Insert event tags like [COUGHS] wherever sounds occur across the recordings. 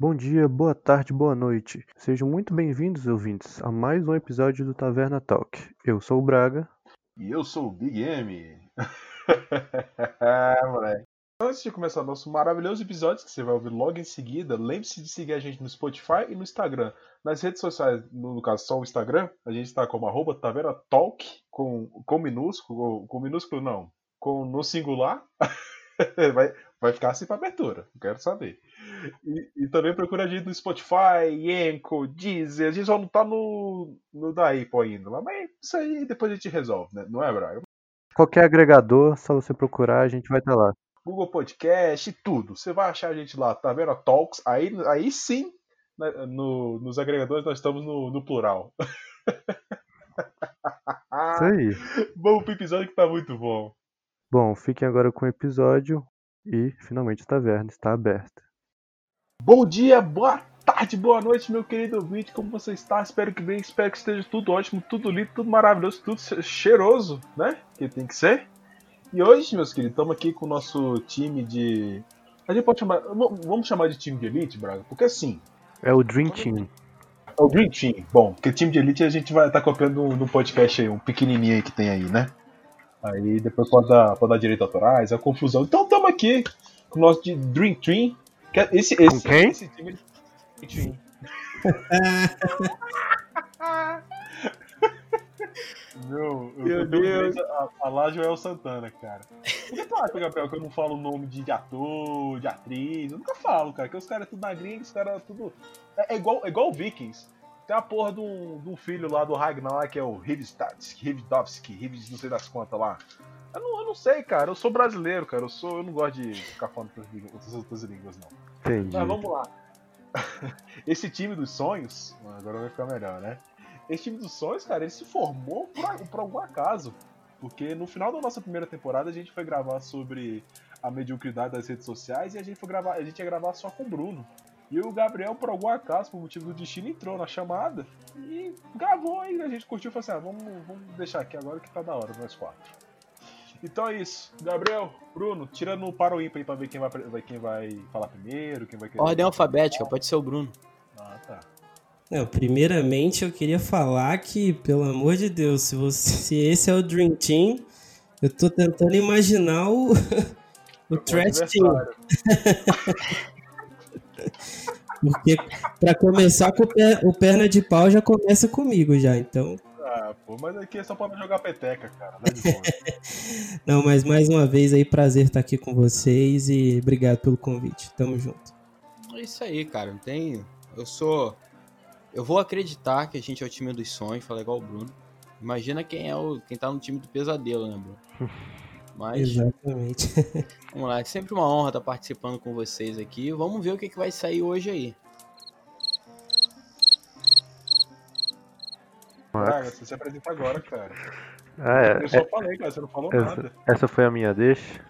Bom dia, boa tarde, boa noite. Sejam muito bem-vindos, ouvintes, a mais um episódio do Taverna Talk. Eu sou o Braga. E eu sou o Big M. [LAUGHS] moleque. Antes de começar nosso maravilhoso episódio, que você vai ouvir logo em seguida, lembre-se de seguir a gente no Spotify e no Instagram. Nas redes sociais, no caso só o Instagram, a gente está como arroba Talk, com, com minúsculo, com minúsculo não, com no singular. [LAUGHS] [LAUGHS] vai, vai ficar assim para abertura, quero saber. E, e, também procura a gente no Spotify, Yenko, Deezer, a gente só não tá no, no da Apple ainda, mas isso aí depois a gente resolve, né? não é, Braga? Qualquer agregador, só você procurar, a gente vai estar tá lá. Google Podcast, tudo. Você vai achar a gente lá, tá vendo? Talks. Aí, aí sim, né, no, nos agregadores nós estamos no, no plural. [LAUGHS] Isso aí. Vamos pro episódio que tá muito bom. Bom, fiquem agora com o episódio e finalmente a taverna está aberta. Bom dia, boa tarde, boa noite, meu querido ouvinte. Como você está? Espero que bem, espero que esteja tudo ótimo, tudo lindo, tudo maravilhoso, tudo cheiroso, né? Que tem que ser. E hoje, meus queridos, estamos aqui com o nosso time de. A gente pode chamar. Vamos chamar de time de elite, Braga? Porque assim. É o Dream Team. É o Dream Team. Bom, porque time de elite a gente vai estar tá copiando no podcast aí, um pequenininho aí que tem aí, né? Aí depois pode dar, pode dar direito autorais, é confusão. Então estamos aqui com o nosso de Dream Team. É esse, esse, com quem? esse time. Dream Team. [LAUGHS] Meu, eu Meu Deus. A falar Joel Santana, cara. Por que tu acha, Gabriel, que eu não falo o nome de ator, de atriz? Eu nunca falo, cara, que os caras é tudo na gringa, os caras é tudo. É, é, igual, é igual Vikings. Tem a porra de um, filho lá do Ragnar lá, que é o Rivstovski, Rivdovski, Rivs não sei das quantas lá. Eu não, eu não sei, cara. Eu sou brasileiro, cara. Eu, sou, eu não gosto de ficar falando outras, outras línguas, não. Entendi. Mas vamos lá. [LAUGHS] Esse time dos sonhos, agora vai ficar melhor, né? Esse time dos sonhos, cara, ele se formou por, por algum acaso. Porque no final da nossa primeira temporada a gente foi gravar sobre a mediocridade das redes sociais e a gente foi gravar, a gente ia gravar só com o Bruno. E o Gabriel, por algum acaso, por motivo do destino, entrou na chamada e gravou e a gente curtiu e falou assim: ah, vamos, vamos deixar aqui agora que tá da hora, nós quatro. Então é isso. Gabriel, Bruno, tira no para o ímpar aí pra ver quem vai, quem vai falar primeiro, quem vai querer. Ordem alfabética, pode ser o Bruno. Ah, tá. Não, primeiramente eu queria falar que, pelo amor de Deus, se, você, se esse é o Dream Team, eu tô tentando imaginar o, [LAUGHS] o Trash Team. [LAUGHS] Porque para começar com o, pé, o, perna de pau já começa comigo já, então. Ah, pô, mas aqui é só para jogar peteca, cara. Não, é [LAUGHS] Não, mas mais uma vez aí, prazer estar aqui com vocês e obrigado pelo convite. Tamo junto. É isso aí, cara. Não tem. Eu sou eu vou acreditar que a gente é o time dos sonhos, falar igual o Bruno. Imagina quem é o quem tá no time do pesadelo, né, Bruno? [LAUGHS] Mas, Exatamente. [LAUGHS] vamos lá, é sempre uma honra estar participando com vocês aqui. Vamos ver o que, que vai sair hoje aí. Braga, você se apresenta agora, cara. Ah, é, eu só é, falei, cara, você não falou essa, nada. Essa foi a minha deixa?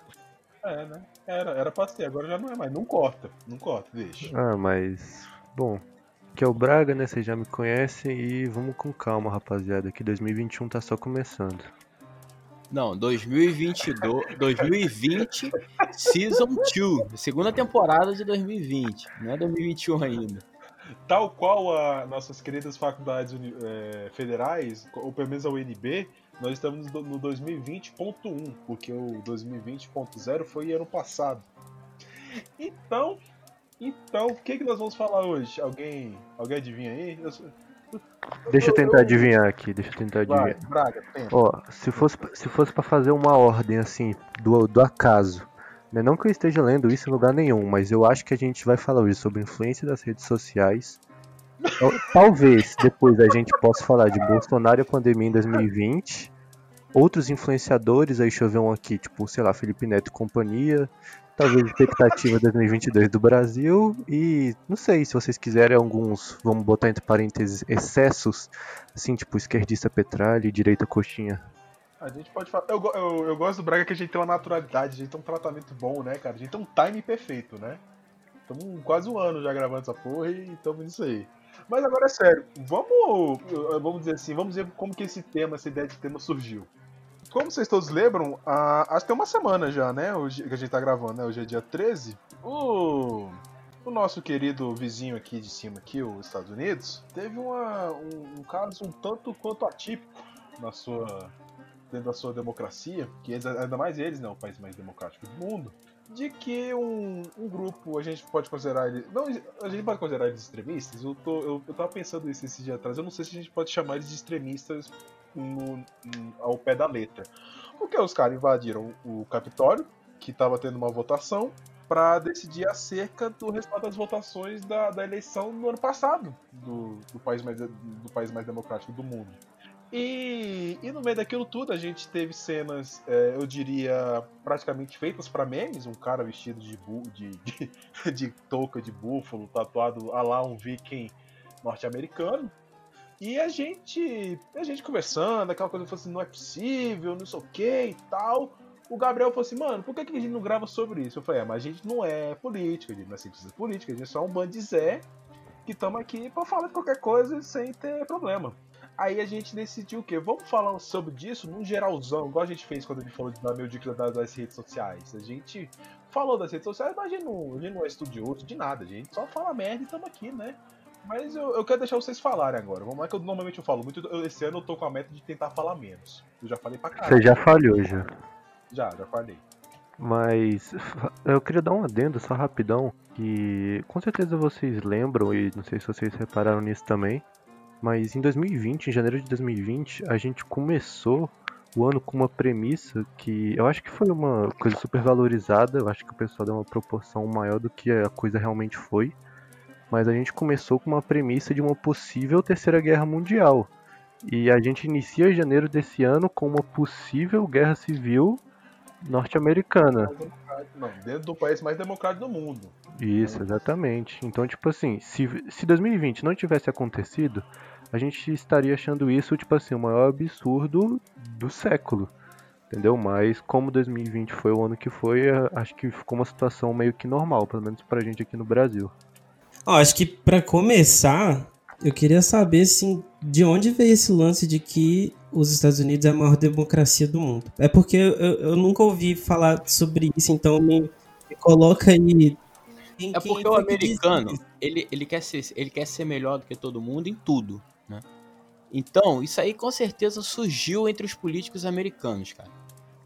É, né? Era, era pra ser, agora já não é mais. Não corta, não corta, deixa. Ah, mas. Bom, que é o Braga, né? Vocês já me conhecem e vamos com calma, rapaziada, que 2021 tá só começando. Não, 2022, 2020 Season 2, segunda temporada de 2020, não é 2021 ainda. Tal qual as nossas queridas faculdades é, federais, ou pelo menos a UNB, nós estamos no 2020.1, porque o 2020.0 foi ano passado. Então, então, o que, que nós vamos falar hoje? Alguém, alguém adivinha aí? Eu... Deixa eu tentar adivinhar aqui, deixa eu tentar adivinhar. Braga, Ó, se fosse, se fosse para fazer uma ordem assim, do, do acaso, né? não que eu esteja lendo isso em lugar nenhum, mas eu acho que a gente vai falar hoje sobre influência das redes sociais. Talvez depois a gente possa falar de Bolsonaro e a pandemia em 2020. Outros influenciadores, aí deixa eu ver um aqui, tipo, sei lá, Felipe Neto e companhia talvez expectativa 2022 do Brasil e não sei se vocês quiserem alguns, vamos botar entre parênteses, excessos, assim, tipo esquerdista Petralha e direita Coxinha. A gente pode falar. Eu, eu, eu gosto do Braga que a gente tem uma naturalidade, a gente tem um tratamento bom, né, cara? A gente tem um time perfeito, né? Estamos quase um ano já gravando essa porra e estamos nisso aí. Mas agora é sério, vamos, vamos dizer assim, vamos ver como que esse tema, essa ideia de tema surgiu como vocês todos lembram, a, acho que tem uma semana já, né? Hoje, que a gente tá gravando, né? Hoje é dia 13. O, o nosso querido vizinho aqui de cima, aqui, os Estados Unidos, teve uma, um, um caso um tanto quanto atípico na sua dentro da sua democracia, que ainda mais eles, né, o país mais democrático do mundo, de que um, um grupo, a gente pode considerar eles. Não, a gente pode considerar eles extremistas. Eu, tô, eu, eu tava pensando isso esse dia atrás. Eu não sei se a gente pode chamar eles de extremistas no, ao pé da letra. Porque os caras invadiram o Capitólio, que estava tendo uma votação, para decidir acerca do resultado das votações da, da eleição no ano passado do, do, país mais, do país mais democrático do mundo. E, e no meio daquilo tudo a gente teve cenas, é, eu diria, praticamente feitas para memes, um cara vestido de, de, de, [LAUGHS] de touca de búfalo, tatuado a lá um viking norte-americano. E a gente, a gente conversando, aquela coisa assim, não é possível, não sei o que e tal. O Gabriel falou assim, mano, por que, que a gente não grava sobre isso? Eu falei, é, mas a gente não é política, a gente não é cientista política, a gente é só um bando de Zé que estamos aqui para falar de qualquer coisa sem ter problema. Aí a gente decidiu o quê? Vamos falar sobre disso num geralzão, igual a gente fez quando a gente falou de dica das, das, redes sociais. A gente falou das redes sociais, mas a gente, não, a gente não é estudioso de nada, a gente só fala merda e estamos aqui, né? Mas eu, eu, quero deixar vocês falarem agora. Vamos lá que eu normalmente eu falo muito. Eu, esse ano eu tô com a meta de tentar falar menos. Eu já falei pra caralho. Você já falhou já. Já, já falei. Mas eu queria dar um adendo só rapidão. Que com certeza vocês lembram, e não sei se vocês repararam nisso também. Mas em 2020, em janeiro de 2020, a gente começou o ano com uma premissa que eu acho que foi uma coisa super valorizada, eu acho que o pessoal deu uma proporção maior do que a coisa realmente foi. Mas a gente começou com uma premissa de uma possível terceira guerra mundial. E a gente inicia janeiro desse ano com uma possível guerra civil norte-americana. Não, dentro do país mais democrático do mundo. Isso, exatamente. Então, tipo assim, se, se 2020 não tivesse acontecido, a gente estaria achando isso, tipo assim, o maior absurdo do século. Entendeu? Mas como 2020 foi o ano que foi, acho que ficou uma situação meio que normal, pelo menos pra gente aqui no Brasil. Ó, acho que para começar, eu queria saber assim, de onde veio esse lance de que os Estados Unidos é a maior democracia do mundo. É porque eu, eu nunca ouvi falar sobre isso, então me, me coloca aí. É porque o americano, ele, ele, quer ser, ele quer ser melhor do que todo mundo em tudo, né? Então, isso aí com certeza surgiu entre os políticos americanos, cara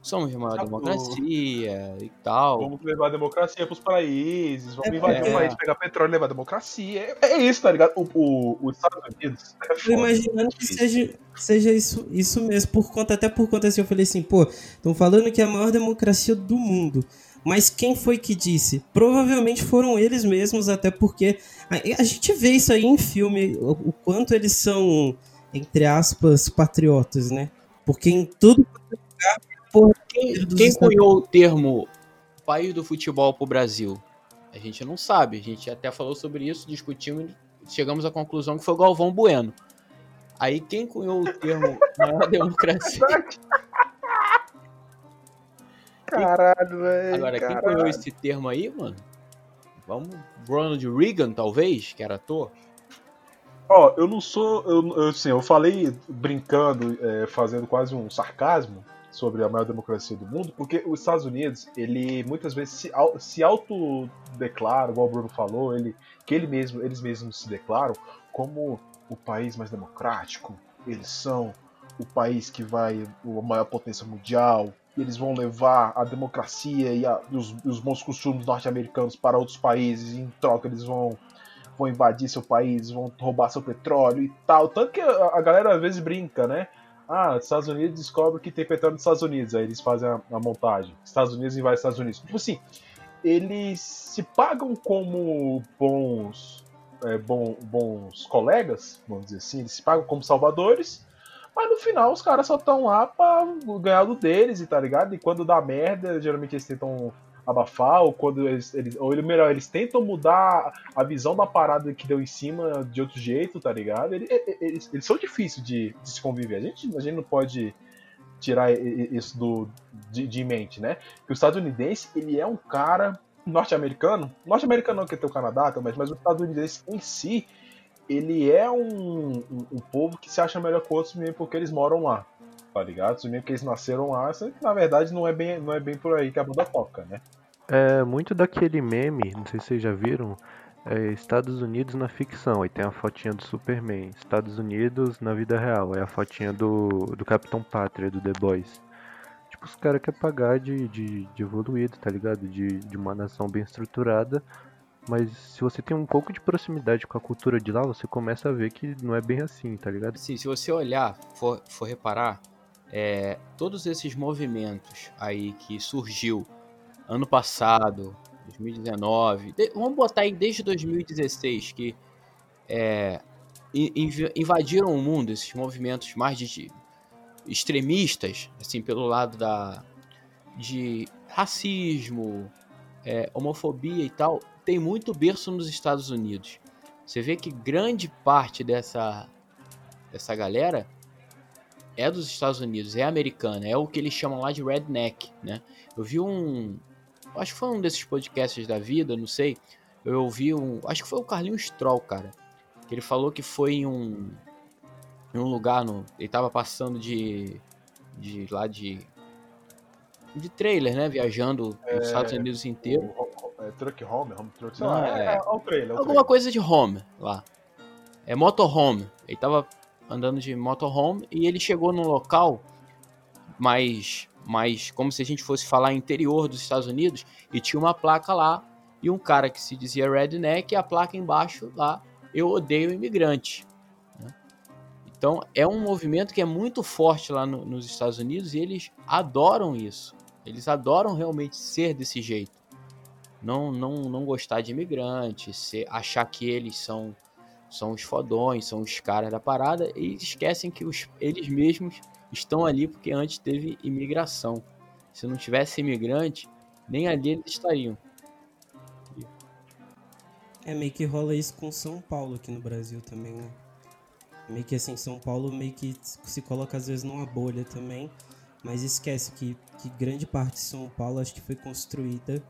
somos uma democracia e tal. Vamos levar a democracia pros países, vamos é, invadir é. um país, pegar petróleo e levar a democracia. É, é, isso, tá ligado? O, o, os Estados Unidos. É Tô imaginando que seja, seja isso, isso mesmo, por conta, até por conta assim, eu falei assim, pô, estão falando que é a maior democracia do mundo. Mas quem foi que disse? Provavelmente foram eles mesmos, até porque a, a gente vê isso aí em filme, o, o quanto eles são, entre aspas, patriotas, né? Porque em tudo Porra, quem, quem cunhou o termo país do futebol pro Brasil? A gente não sabe. A gente até falou sobre isso, discutimos chegamos à conclusão que foi o Galvão Bueno. Aí quem cunhou o termo [LAUGHS] maior democracia? [LAUGHS] Caralho, velho. Agora, caralho. quem cunhou esse termo aí, mano? Vamos. Ronald Reagan, talvez, que era ator? Ó, eu não sou. Eu, eu, assim, eu falei brincando, é, fazendo quase um sarcasmo, sobre a maior democracia do mundo, porque os Estados Unidos, ele muitas vezes se, se autodeclara, igual o Bruno falou, ele, que ele mesmo, eles mesmos se declaram como o país mais democrático, eles são o país que vai, a maior potência mundial, eles vão levar a democracia e, a, e os, os, bons costumes norte-americanos para outros países, e em troca eles vão, vão invadir seu país, vão roubar seu petróleo e tal. Tanto que a, a galera às vezes brinca, né? Ah, Estados Unidos descobre que tem petróleo nos Estados Unidos, aí eles fazem a, a montagem. Estados Unidos invade Estados Unidos. Tipo assim, eles se pagam como bons, é, bom, bons colegas, vamos dizer assim, eles se pagam como salvadores, mas no final os caras só estão lá pra ganhar do deles, e tá ligado? E quando dá merda, geralmente eles tentam abafar, ou quando eles, eles, ou ele, melhor, eles tentam mudar a visão da parada que deu em cima de outro jeito, tá ligado? Eles, eles, eles são difíceis de, de, se conviver. A gente, a gente não pode tirar isso do, de, de mente, né? Que o estadunidense, ele é um cara norte-americano, norte-americano não que tem o Canadá também, mas o estadunidense em si, ele é um, um, um, povo que se acha melhor que outros mesmo porque eles moram lá tá ligado? Mesmo que eles nasceram lá, que na verdade não é bem, não é bem por aí que a banda toca, né? É muito daquele meme, não sei se vocês já viram, É Estados Unidos na ficção, aí tem a fotinha do Superman. Estados Unidos na vida real, é a fotinha do, do Capitão Pátria, do The Boys. Tipo, os caras querem pagar de, de, de evoluído, tá ligado? De, de uma nação bem estruturada. Mas se você tem um pouco de proximidade com a cultura de lá, você começa a ver que não é bem assim, tá ligado? Sim, se você olhar, for, for reparar, é, todos esses movimentos aí que surgiu ano passado, 2019, de, vamos botar aí desde 2016, que é, invadiram o mundo, esses movimentos mais de, extremistas, assim, pelo lado da, de racismo, é, homofobia e tal, tem muito berço nos Estados Unidos. Você vê que grande parte dessa, dessa galera é dos Estados Unidos, é americana, é o que eles chamam lá de redneck, né? Eu vi um, acho que foi um desses podcasts da vida, não sei. Eu ouvi um. Acho que foi o Carlinhos Stroll, cara. Que ele falou que foi em um. Em um lugar no. Ele tava passando de. De lá de. De trailer, né? Viajando é, nos Estados Unidos inteiro. é, truck home, home truck, sei lá. É, é, é, o trailer, é o Alguma trailer. coisa de home lá. É motorhome. Ele tava andando de motorhome e ele chegou num local mais mas como se a gente fosse falar interior dos Estados Unidos, e tinha uma placa lá, e um cara que se dizia redneck, e a placa embaixo lá, eu odeio imigrante. Né? Então é um movimento que é muito forte lá no, nos Estados Unidos e eles adoram isso. Eles adoram realmente ser desse jeito. Não, não, não gostar de imigrante, ser, achar que eles são, são os fodões, são os caras da parada, e esquecem que os, eles mesmos estão ali porque antes teve imigração. Se não tivesse imigrante, nem ali eles estariam. É meio que rola isso com São Paulo aqui no Brasil também, né? Meio que assim, São Paulo meio que se coloca às vezes numa bolha também, mas esquece que, que grande parte de São Paulo acho que foi construída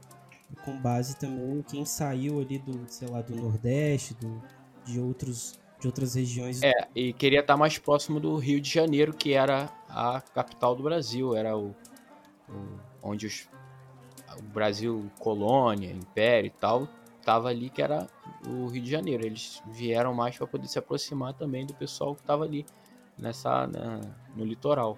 com base também em quem saiu ali do, sei lá, do Nordeste, do, de outros de outras regiões. É, e queria estar mais próximo do Rio de Janeiro, que era a capital do Brasil, era o, o onde os, o Brasil, colônia, império e tal, estava ali, que era o Rio de Janeiro. Eles vieram mais para poder se aproximar também do pessoal que estava ali nessa na, no litoral.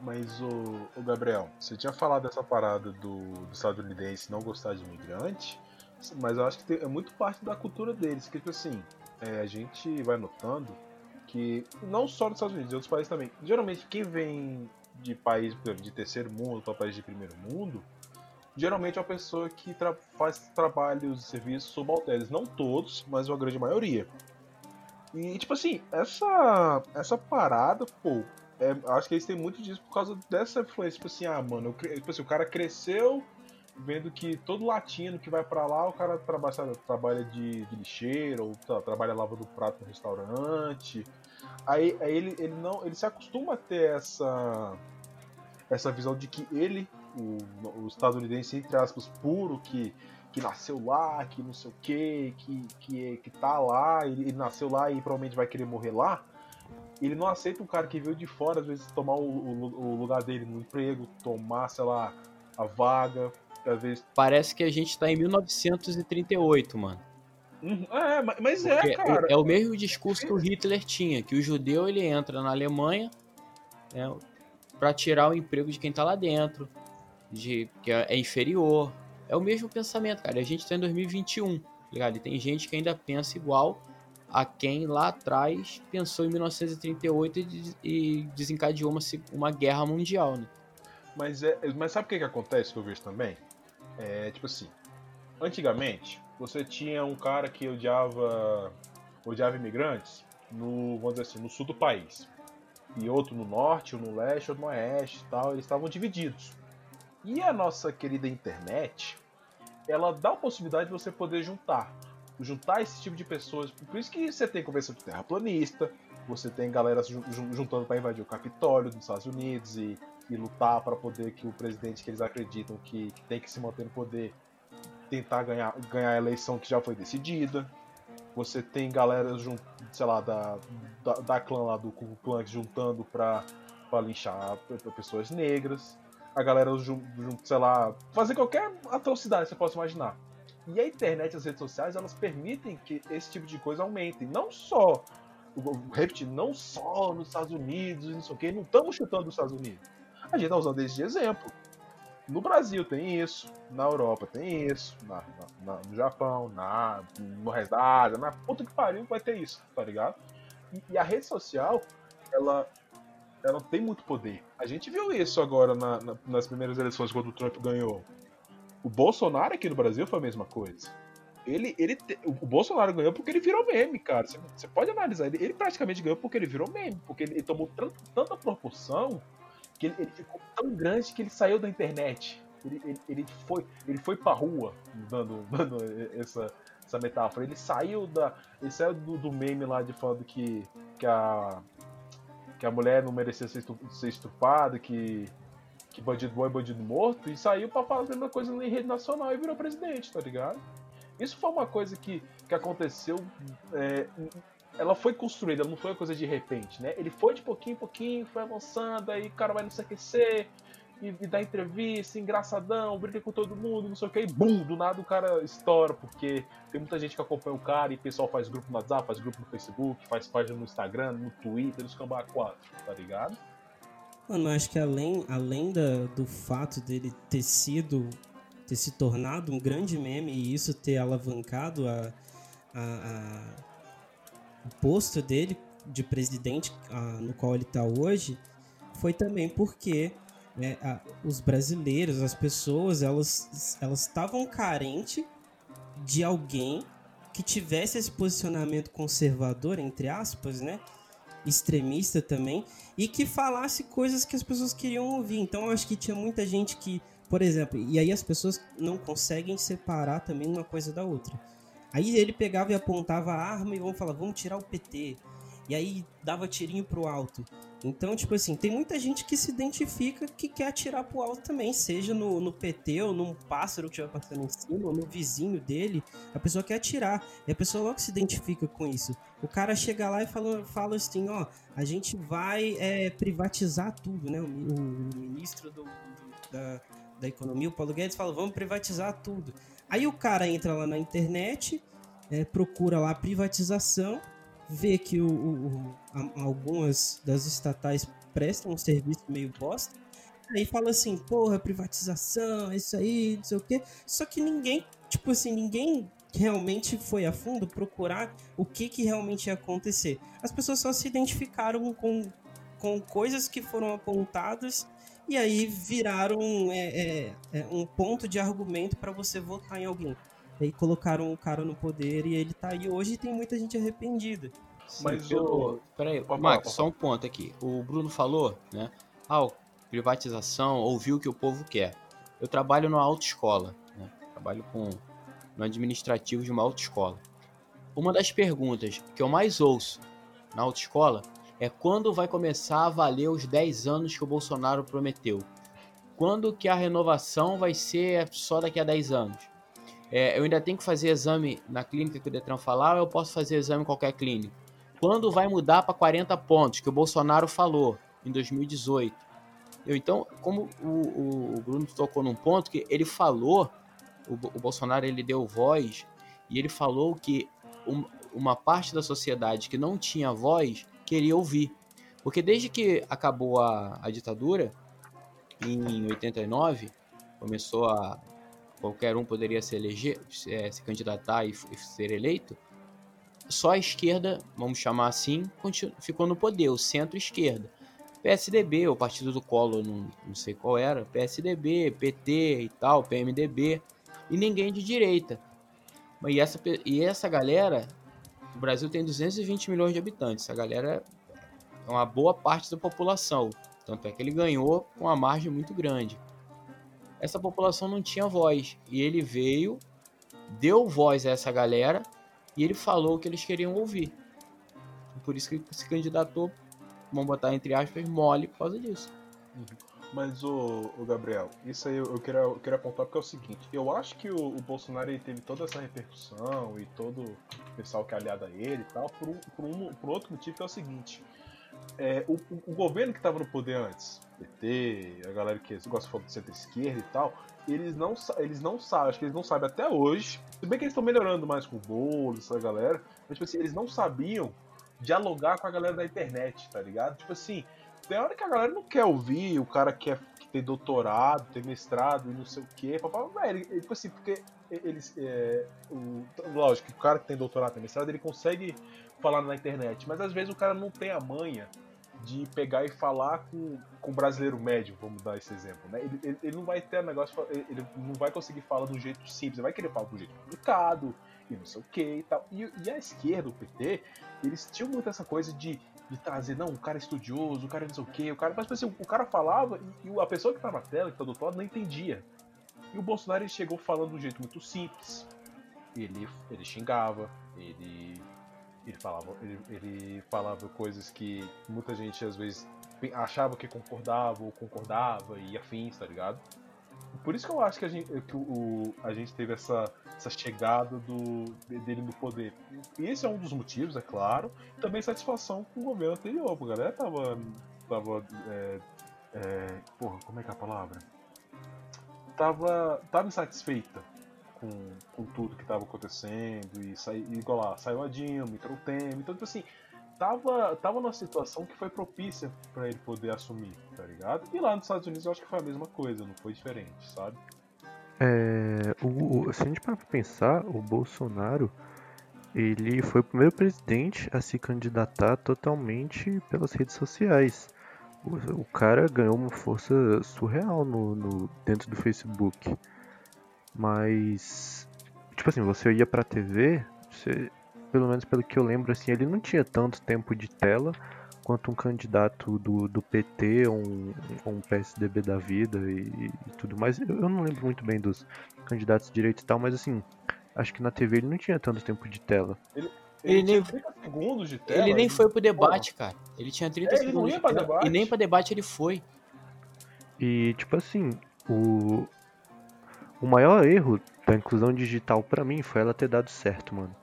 Mas o, o, Gabriel, você tinha falado dessa parada do, do estadunidense não gostar de imigrante, mas eu acho que tem, é muito parte da cultura deles, que tipo assim, é, a gente vai notando que, não só nos Estados Unidos, em outros países também, geralmente quem vem de país de terceiro mundo para país de primeiro mundo, geralmente é uma pessoa que tra faz trabalhos e serviços subalternos. Não todos, mas uma grande maioria. E, tipo assim, essa, essa parada, pô, é, acho que eles têm muito disso por causa dessa influência. Tipo assim, ah, mano, eu, tipo assim, o cara cresceu vendo que todo latino que vai para lá, o cara trabalha, trabalha de, de lixeiro, ou tá, trabalha lavando prato no restaurante. Aí, aí, ele, ele não. Ele se acostuma a ter essa. Essa visão de que ele, o, o estadunidense, entre aspas, puro, que, que nasceu lá, que não sei o que, que, que, que tá lá, ele, ele nasceu lá e provavelmente vai querer morrer lá ele não aceita um cara que veio de fora, às vezes, tomar o, o, o, lugar dele no emprego, tomar, sei lá, a vaga, Parece que a gente tá em 1938, mano. Uhum. É, mas é, Porque cara. É o mesmo discurso que o Hitler tinha, que o judeu ele entra na Alemanha né, para tirar o emprego de quem tá lá dentro, de que é inferior. É o mesmo pensamento, cara. A gente tá em 2021, tá ligado? E tem gente que ainda pensa igual a quem lá atrás pensou em 1938 e, e desencadeou uma, uma guerra mundial, né? Mas, é, mas sabe o que, que acontece que eu vejo também? É tipo assim, antigamente você tinha um cara que odiava odiava imigrantes no, vamos dizer assim, no sul do país. E outro no norte, ou no leste, ou no oeste tal. Eles estavam divididos. E a nossa querida internet, ela dá a possibilidade de você poder juntar. Juntar esse tipo de pessoas. Por isso que você tem conversa de terraplanista, você tem galera juntando para invadir o Capitólio dos Estados Unidos e e lutar para poder que o presidente que eles acreditam que, que, tem que se manter no poder tentar ganhar, ganhar a eleição que já foi decidida. Você tem galera, sei lá, da, da, da clã lá do Ku Klux juntando pra linchar pessoas negras. A galera, sei lá, fazer qualquer atrocidade que você possa imaginar. E a internet e as redes sociais, elas permitem que esse tipo de coisa aumente. Não só, repetir, não só nos Estados Unidos, não sei o quê, não estamos chutando os Estados Unidos. A gente está usando esse de exemplo. No Brasil tem isso, na Europa tem isso, na, na, no Japão, na, no resto da Ásia, na puta que pariu vai ter isso, tá ligado? E, e, a rede social, ela, ela tem muito poder. A gente viu isso agora na, nas primeiras eleições quando o Trump ganhou. O Bolsonaro aqui no Brasil foi a mesma coisa. Ele, ele, o Bolsonaro ganhou porque ele virou meme, cara. Você pode analisar. Ele, ele, praticamente ganhou porque ele virou meme, porque ele, ele tomou tanta proporção que ele, ele, ficou tão grande que ele saiu da internet. Ele, ele, ele foi, ele foi pra rua, dando, dando [LAUGHS] essa, essa metáfora. Ele saiu da. Ele saiu do, do meme lá de falando que, que, a, que a mulher não merecia ser, ser estuprada, que, que bandido bom é bandido morto, e saiu pra fazer uma coisa em rede nacional e virou presidente, tá ligado? Isso foi uma coisa que, que aconteceu é, ela foi construída, não foi uma coisa de repente, né? Ele foi de pouquinho em pouquinho, foi avançando, aí o cara vai no CQC e, e dá entrevista, engraçadão, brinca com todo mundo, não sei o que, e bum, do nada o cara estoura, porque tem muita gente que acompanha o cara e o pessoal faz grupo no WhatsApp, faz grupo no Facebook, faz página no Instagram, no Twitter, no Scambá 4, tá ligado? Mano, acho que além, além da, do fato dele ter sido, ter se tornado um grande meme e isso ter alavancado a, a, a o posto dele de presidente ah, no qual ele está hoje foi também porque né, a, os brasileiros, as pessoas, elas elas estavam carentes de alguém que tivesse esse posicionamento conservador, entre aspas, né? Extremista também, e que falasse coisas que as pessoas queriam ouvir. Então eu acho que tinha muita gente que, por exemplo, e aí as pessoas não conseguem separar também uma coisa da outra. Aí ele pegava e apontava a arma e vamos falar, vamos tirar o PT. E aí dava tirinho pro alto. Então, tipo assim, tem muita gente que se identifica que quer atirar pro alto também, seja no, no PT ou num pássaro que estiver passando em cima, ou no vizinho dele. A pessoa quer atirar. E a pessoa logo se identifica com isso. O cara chega lá e fala, fala assim: ó, a gente vai é, privatizar tudo, né? O, o, o ministro do, do, da, da Economia, o Paulo Guedes, fala: vamos privatizar tudo. Aí o cara entra lá na internet, é, procura lá privatização, vê que o, o, a, algumas das estatais prestam um serviço meio bosta, aí fala assim, porra, privatização, isso aí, não sei o quê. Só que ninguém, tipo assim, ninguém realmente foi a fundo procurar o que, que realmente ia acontecer. As pessoas só se identificaram com, com coisas que foram apontadas e aí viraram é, é, é um ponto de argumento para você votar em alguém. E aí colocaram o cara no poder e ele tá aí hoje e tem muita gente arrependida. Sim, Mas o. Peraí, Max, só um ponto aqui. O Bruno falou, né? Ah, privatização, ouviu o que o povo quer. Eu trabalho numa autoescola, né? Trabalho com no administrativo de uma autoescola. Uma das perguntas que eu mais ouço na autoescola é quando vai começar a valer os 10 anos que o Bolsonaro prometeu. Quando que a renovação vai ser só daqui a 10 anos? É, eu ainda tenho que fazer exame na clínica que o Detran falar ou eu posso fazer exame em qualquer clínica? Quando vai mudar para 40 pontos, que o Bolsonaro falou em 2018? Eu, então, como o, o, Bruno tocou num ponto que ele falou, o, o Bolsonaro ele deu voz e ele falou que um, uma parte da sociedade que não tinha voz queria ouvir. Porque desde que acabou a, a ditadura, em 89, começou a. qualquer um poderia se eleger, é, se candidatar e, e ser eleito, só a esquerda, vamos chamar assim, ficou no poder, o centro-esquerda. PSDB, o partido do Collor, não, não sei qual era, PSDB, PT e tal, PMDB, e ninguém de direita. E essa, e essa galera o Brasil tem 220 milhões de habitantes. A galera é uma boa parte da população. Tanto é que ele ganhou com uma margem muito grande. Essa população não tinha voz. E ele veio, deu voz a essa galera e ele falou o que eles queriam ouvir. Por isso que se candidatou, vamos botar entre aspas, mole por causa disso. Uhum. Mas o, o, Gabriel, isso aí eu queria, eu queria apontar porque é o seguinte, eu acho que o, o Bolsonaro ele teve toda essa repercussão e todo o pessoal que é aliado a ele e tal, por um, por um por outro motivo que é o seguinte. é, o, o, governo que estava no poder antes, PT, a galera que gosta de do centro-esquerda e tal, eles não, eles não sabem, acho que eles não sabem até hoje, se bem que eles estão melhorando mais com o bolo, essa galera, mas tipo assim, eles não sabiam dialogar com a galera da internet, tá ligado? Tipo assim, tem hora que a galera não quer ouvir o cara que, é, tem doutorado, tem mestrado e não sei o quê. Papai, velho, tipo assim, porque eles. É, o, lógico, o cara que tem doutorado, tem mestrado, ele consegue falar na internet, mas às vezes o cara não tem a manha de pegar e falar com, com o brasileiro médio, vamos dar esse exemplo, né? Ele, ele, ele não vai ter negócio, ele não vai conseguir falar de um jeito simples, ele vai querer falar de um jeito complicado e não sei o que e tal. E, e a esquerda, o PT, eles tinham muito essa coisa de, de trazer, não, o cara é estudioso, o cara é não sei o que, o cara. Mas assim, o cara falava e, e a pessoa que tá na tela, que tá do outro lado, não entendia. E o Bolsonaro ele chegou falando de um jeito muito simples. Ele, ele xingava, ele ele falava, ele, ele falava coisas que muita gente às vezes achava que concordava ou concordava e afins, tá ligado? Por isso que eu acho que a gente, que o, a gente teve essa, essa chegada do, dele no poder. Esse é um dos motivos, é claro. Também satisfação com o governo anterior. A galera tava. tava é, é, porra, como é que é a palavra? Tava, tava insatisfeita com, com tudo que estava acontecendo e, sai, igual lá, saiu a Dilma, entrou o Temer, então tipo assim, tava, tava numa situação que foi propícia para ele poder assumir, tá ligado? E lá nos Estados Unidos eu acho que foi a mesma coisa, não foi diferente, sabe? É, o, se a gente parar pra pensar, o Bolsonaro ele foi o primeiro presidente a se candidatar totalmente pelas redes sociais. O, o cara ganhou uma força surreal no, no, dentro do Facebook. Mas, tipo assim, você ia pra TV, você, pelo menos pelo que eu lembro, assim, ele não tinha tanto tempo de tela quanto um candidato do, do PT ou um, um PSDB da vida e, e tudo mais. Eu, eu, não lembro muito bem dos candidatos de direito e tal, mas assim, acho que na TV ele não tinha tanto tempo de tela. Ele, ele, ele nem, segundos de tela. Ele nem foi pro debate, cara. Ele tinha 30 é, segundos. de tela, e nem pra debate ele foi. E tipo assim, o, o maior erro da inclusão digital para mim foi ela ter dado certo, mano.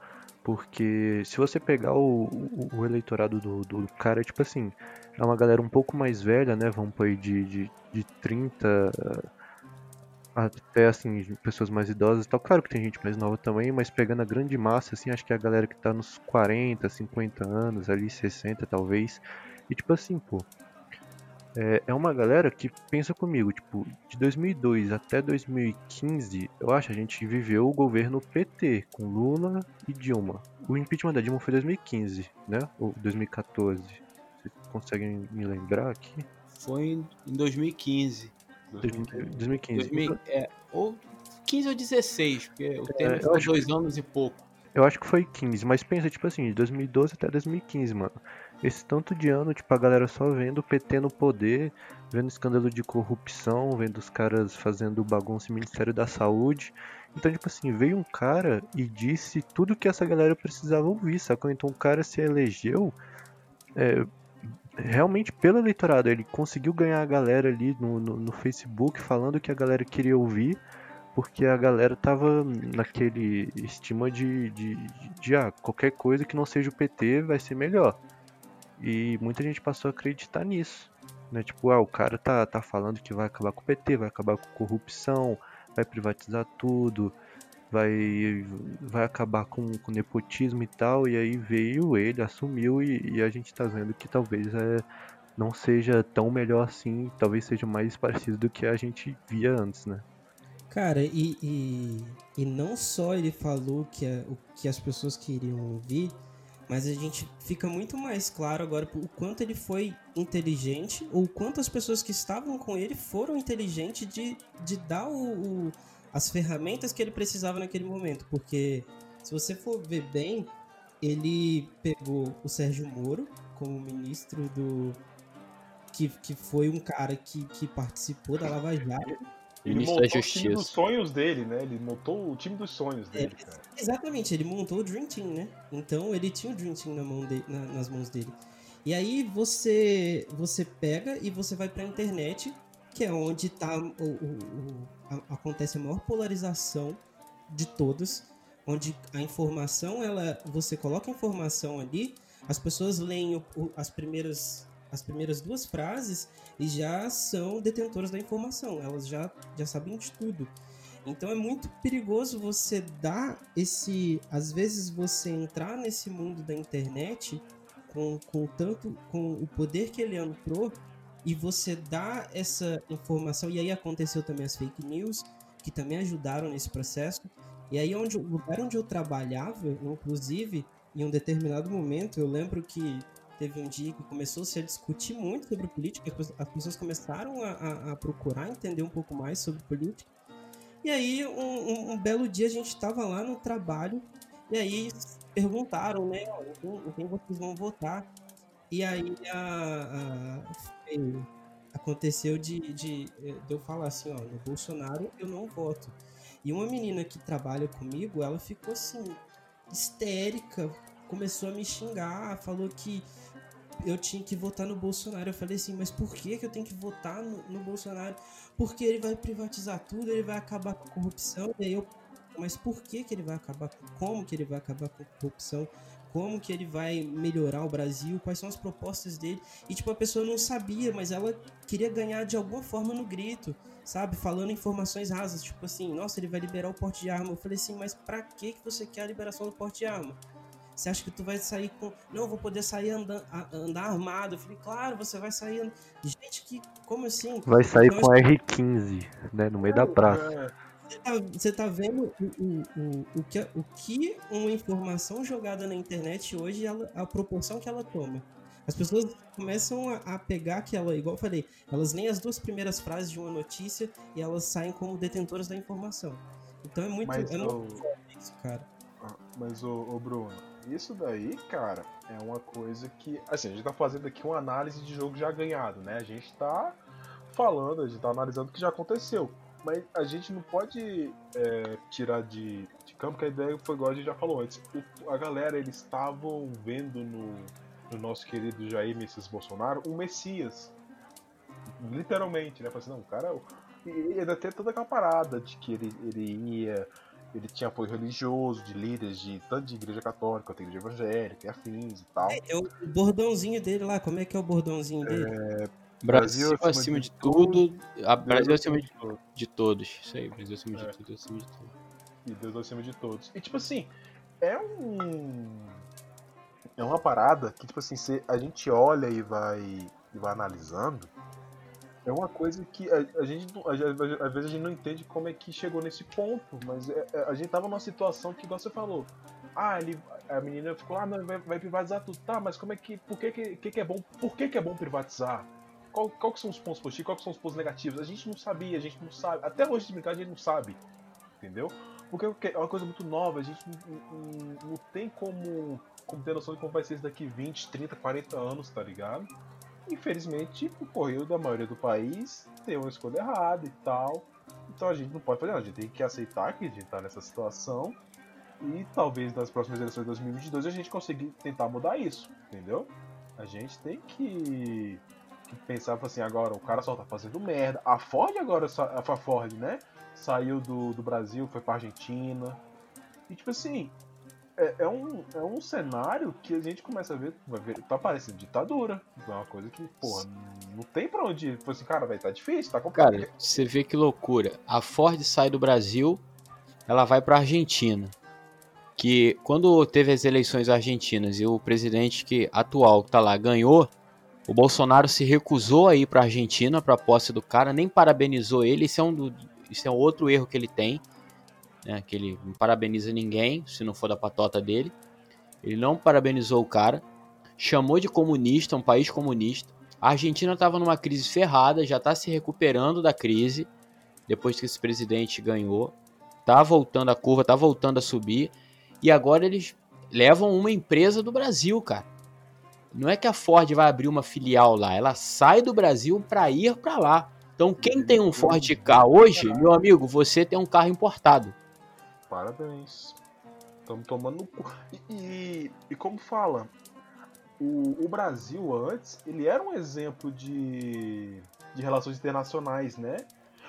Porque se você pegar o, o, o, eleitorado do, do cara, tipo assim, é uma galera um pouco mais velha, né? Vamos por aí de, de, de 30 até assim, pessoas mais idosas e tal. Claro que tem gente mais nova também, mas pegando a grande massa, assim, acho que é a galera que tá nos 40, 50 anos, ali 60 talvez. E tipo assim, pô, é, é uma galera que pensa comigo, tipo, de 2002 até 2015, eu acho, a gente viveu o governo PT, com Lula e Dilma. O impeachment da Dilma foi 2015, né? Ou 2014. Vocês conseguem me lembrar aqui? Foi em 2015. 2015. 2000, é, ou 15 ou 16, porque o Temer é, ficou dois anos e pouco. Eu acho que foi 15, mas pensa, tipo assim, de 2012 até 2015, mano. Esse tanto de ano, tipo, a galera só vendo o PT no poder, vendo escândalo de corrupção, vendo os caras fazendo bagunça no Ministério da Saúde. Então, tipo assim, veio um cara e disse tudo que essa galera precisava ouvir, sacou? Então o cara se elegeu é, realmente pelo eleitorado. Ele conseguiu ganhar a galera ali no, no, no Facebook falando que a galera queria ouvir porque a galera tava naquele estima de, de, de, de, ah, qualquer coisa que não seja o PT vai ser melhor. E muita gente passou a acreditar nisso. Né? Tipo, ah, o cara tá, tá falando que vai acabar com o PT, vai acabar com corrupção, vai privatizar tudo, vai, vai acabar com, com nepotismo e tal. E aí veio ele, assumiu e, e a gente tá vendo que talvez é, não seja tão melhor assim, talvez seja mais [LAUGHS] parecido do que a gente via antes, né? Cara, e, e, e não só ele falou que a, o que as pessoas queriam ouvir, mas a gente fica muito mais claro agora o quanto ele foi inteligente, ou quanto as pessoas que estavam com ele foram inteligentes de, de dar o, o, as ferramentas que ele precisava naquele momento. Porque se você for ver bem, ele pegou o Sérgio Moro como ministro do. Que, que foi um cara que, que participou da Lava Jato ele montou o time dos sonhos dele, né? Ele montou o time dos sonhos dele, é, cara. Exatamente, ele montou o Dream Team, né? Então ele tinha o Dream Team na mão de, na, nas mãos dele. E aí você você pega e você vai pra internet, que é onde tá o, o, o a, acontece a maior polarização de todos, onde a informação, ela você coloca a informação ali, as pessoas leem o, o, as primeiras as primeiras duas frases e já são detentoras da informação, elas já, já sabem de tudo. Então é muito perigoso você dar esse. Às vezes você entrar nesse mundo da internet com, com tanto. com o poder que ele entrou e você dar essa informação. E aí aconteceu também as fake news, que também ajudaram nesse processo. E aí onde, o lugar onde eu trabalhava, inclusive, em um determinado momento, eu lembro que teve um dia que começou-se a discutir muito sobre política, as pessoas começaram a, a, a, procurar entender um pouco mais sobre política. E aí, um, um, um belo dia, a gente estava lá no trabalho, e aí perguntaram, né, em quem vocês vão votar. E aí a, aconteceu de, de, de eu falar assim, ó, no Bolsonaro eu não voto. E uma menina que trabalha comigo, ela ficou assim, histérica, começou a me xingar, falou que eu tinha que votar no Bolsonaro. Eu falei assim, mas por que, que eu tenho que votar no, no Bolsonaro? Porque ele vai privatizar tudo, ele vai acabar com a corrupção. E aí eu, mas por que, que ele vai acabar com. Como que ele vai acabar com a corrupção? Como que ele vai melhorar o Brasil? Quais são as propostas dele? E tipo, a pessoa não sabia, mas ela queria ganhar de alguma forma no grito, sabe? Falando informações rasas, tipo assim, nossa, ele vai liberar o porte de arma. Eu falei assim, mas pra que, que você quer a liberação do porte de arma? Você acha que tu vai sair com. Não, eu vou poder sair andando, andar armado. Eu falei, claro, você vai sair. Gente, que. Como assim? Vai sair com a R15, né? No meio da praça. Você tá, você tá vendo o, o, o, o, que, o que uma informação jogada na internet hoje, ela, a proporção que ela toma. As pessoas começam a, a, pegar aquela, igual eu falei, elas leem as duas primeiras frases de uma notícia e elas saem como detentoras da informação. Então é muito. Mas, é o... muito isso, cara. Ah, mas o, o Bruno, isso daí, cara, é uma coisa que. Assim, a gente tá fazendo aqui uma análise de jogo já ganhado, né? A gente tá falando, a gente tá analisando o que já aconteceu. Mas a gente não pode é, tirar de, de, campo que a ideia foi igual a gente já falou antes. O, a galera, eles estavam vendo no, no, nosso querido Jair Messias Bolsonaro um Messias. Literalmente, né? Falei assim, não, o cara. E ainda tem toda aquela parada de que ele, ele ia ele tinha apoio religioso de líderes de tanto de igreja católica quanto igreja evangélica e afins e tal. É, é, o bordãozinho dele lá, como é que é o bordãozinho é... dele? Brasil, Brasil acima, de, de tudo, tudo a Brasil acima de, de, todos. Isso aí, Brasil acima é. de tudo, acima de tudo. E Deus acima de todos. E tipo assim, é um. É uma parada que, tipo assim, a gente olha e vai, e vai analisando é uma coisa que a, a gente às vezes a gente não entende como é que chegou nesse ponto, mas é, é, a gente tava numa situação que igual você falou. Ah, ele, a menina ficou, ah, não, vai, vai privatizar tudo. Tá, mas como é que. Por que, que, que é bom? Por que, que é bom privatizar? Qual, qual que são os pontos positivos, quais são os pontos negativos? A gente não sabia, a gente não sabe. Até hoje de brincar, a gente não sabe. Entendeu? Porque é uma coisa muito nova, a gente não, não, não tem como, como ter noção de como vai ser isso daqui 20, 30, 40 anos, tá ligado? Infelizmente, o correio da maioria do país tem uma escolha errada e tal. Então a gente não pode fazer nada, a gente tem que aceitar que a gente tá nessa situação. E talvez nas próximas eleições de 2022 a gente consiga tentar mudar isso, entendeu? A gente tem que, que pensar assim, agora o cara só tá fazendo merda. A Ford agora, a Ford, né? Saiu do, do Brasil, foi pra Argentina. E tipo assim, é, é, um, é um cenário que a gente começa a ver, vai ver, tá parecendo ditadura. É uma coisa que, porra, não tem pra onde ir. Tipo assim, cara, vai tá difícil, tá complicado. Cara, você vê que loucura. A Ford sai do Brasil, ela vai pra Argentina. Que quando teve as eleições argentinas e o presidente que atual que tá lá ganhou, o Bolsonaro se recusou a ir pra Argentina pra posse do cara, nem parabenizou ele. Isso é um, do, isso é outro erro que ele tem né, que ele não parabeniza ninguém, se não for da patota dele. Ele não parabenizou o cara, chamou de comunista, um país comunista. A Argentina estava numa crise ferrada, já está se recuperando da crise depois que esse presidente ganhou. Tá voltando a curva, tá voltando a subir. E agora eles levam uma empresa do Brasil, cara. Não é que a Ford vai abrir uma filial lá, ela sai do Brasil para ir para lá. Então quem tem um Ford K hoje, meu amigo, você tem um carro importado. Parabéns. Estamos tomando no cu. E, e, e, como fala, o, o, Brasil antes, ele era um exemplo de, de relações internacionais, né?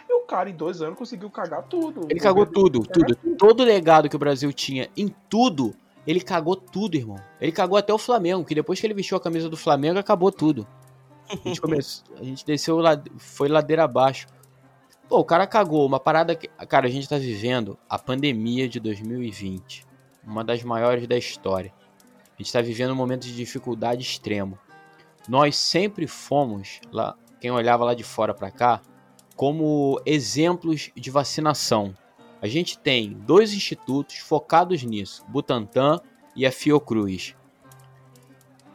E o cara em dois anos conseguiu cagar tudo. Ele cagou tudo, tudo. Todo o legado que o Brasil tinha em tudo, Ele cagou tudo, irmão. Ele cagou até o Flamengo, que depois que ele vestiu a camisa do Flamengo, acabou tudo. A gente, [LAUGHS] começou, a gente desceu, foi ladeira abaixo. Pô, o cara cagou. Uma parada que. Cara, a gente tá vivendo a pandemia de 2020. Uma das maiores da história. A gente tá vivendo um momento de dificuldade extremo. Nós sempre fomos, lá, quem olhava lá de fora para cá, como exemplos de vacinação. A gente tem dois institutos focados nisso, Butantan e a Fiocruz.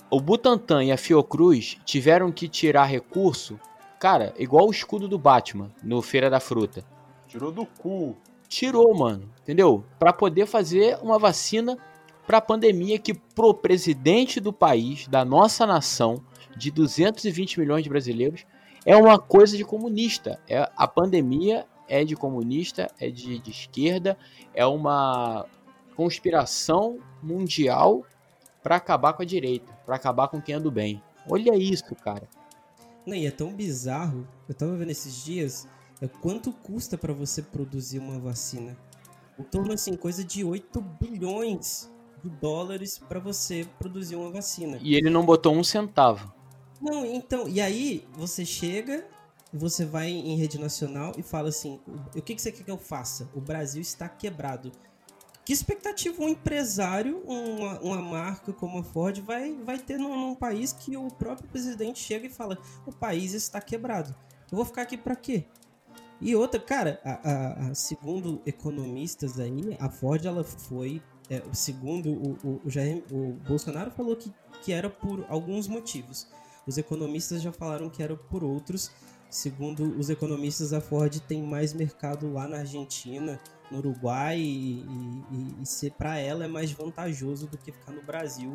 O Butantan e a Fiocruz tiveram que tirar recurso, cara, igual o escudo do Batman no Feira da Fruta. Tirou do cu. Tirou, mano, entendeu? Para poder fazer uma vacina para a pandemia que pro presidente do país, da nossa nação, de 220 milhões de brasileiros, é uma coisa de comunista. É, a pandemia é de comunista, é de, de esquerda, é uma conspiração mundial para acabar com a direita, para acabar com quem é do bem. Olha isso, cara. Não, e é tão bizarro. Eu tava vendo esses dias é quanto custa para você produzir uma vacina. Em torno assim, coisa de 8 bilhões de dólares para você produzir uma vacina. E ele não botou um centavo. Não, então, e aí você chega, você vai em rede nacional e fala assim: o que, que você quer que eu faça? O Brasil está quebrado. Que expectativa um empresário, uma, uma marca como a Ford vai, vai ter num, num país que o próprio presidente chega e fala: o país está quebrado. Eu vou ficar aqui para quê? E outra, cara, a, a, a, segundo economistas aí, a Ford ela foi, é, segundo o, o, o, Jair, o Bolsonaro falou que, que era por alguns motivos. Os economistas já falaram que era por outros. Segundo os economistas, a Ford tem mais mercado lá na Argentina, no Uruguai, e, e, e ser para ela é mais vantajoso do que ficar no Brasil.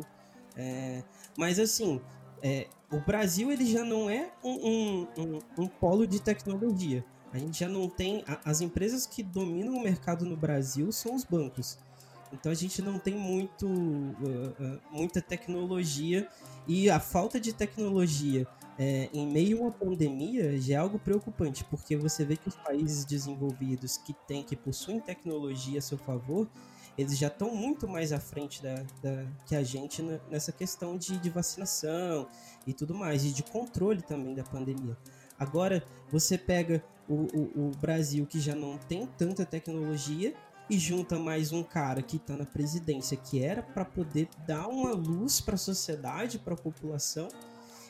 É, mas assim, é, o Brasil ele já não é um, um, um, um, polo de tecnologia. A gente já não tem. as empresas que dominam o mercado no Brasil são os bancos. Então a gente não tem muito, uh, uh, muita tecnologia e a falta de tecnologia é, em meio a uma pandemia já é algo preocupante, porque você vê que os países desenvolvidos que têm, que possuem tecnologia a seu favor, eles já estão muito mais à frente da, da que a gente nessa questão de, de vacinação e tudo mais, e de controle também da pandemia. Agora, você pega o, o, o Brasil que já não tem tanta tecnologia e junta mais um cara que está na presidência que era para poder dar uma luz para a sociedade, para a população,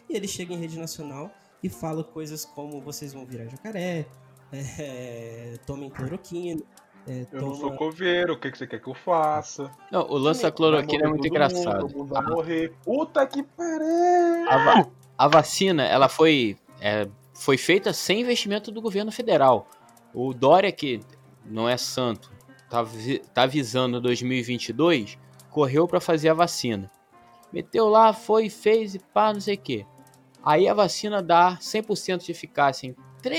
e ele chega em rede nacional e fala coisas como vocês vão virar jacaré, é, [LAUGHS] tomem cloroquina. É, eu toma... não sou coveiro, o que, que você quer que eu faça? Não, o lance da cloroquina é muito engraçado. Mundo, mundo vai morrer. Puta que pariu! A, va a, vacina, ela foi, é, foi feita sem investimento do governo federal. O Dória, que não é santo, tá, tá visando 2022, correu para fazer a vacina. Meteu lá, foi, fez e pá, não sei o que. Aí a vacina dá 100% de eficácia.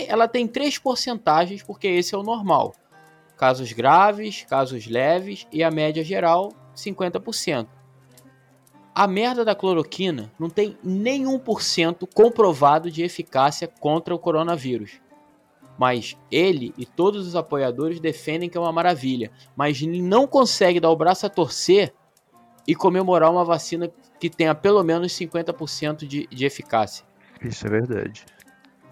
Ela tem três porcentagens, porque esse é o normal. Casos graves, casos leves e a média geral, 50%. A merda da cloroquina não tem nenhum por cento comprovado de eficácia contra o coronavírus. Mas ele e todos os apoiadores defendem que é uma maravilha. Mas não consegue dar o braço a torcer e comemorar uma vacina que tenha pelo menos 50% de, de eficácia. Isso é verdade.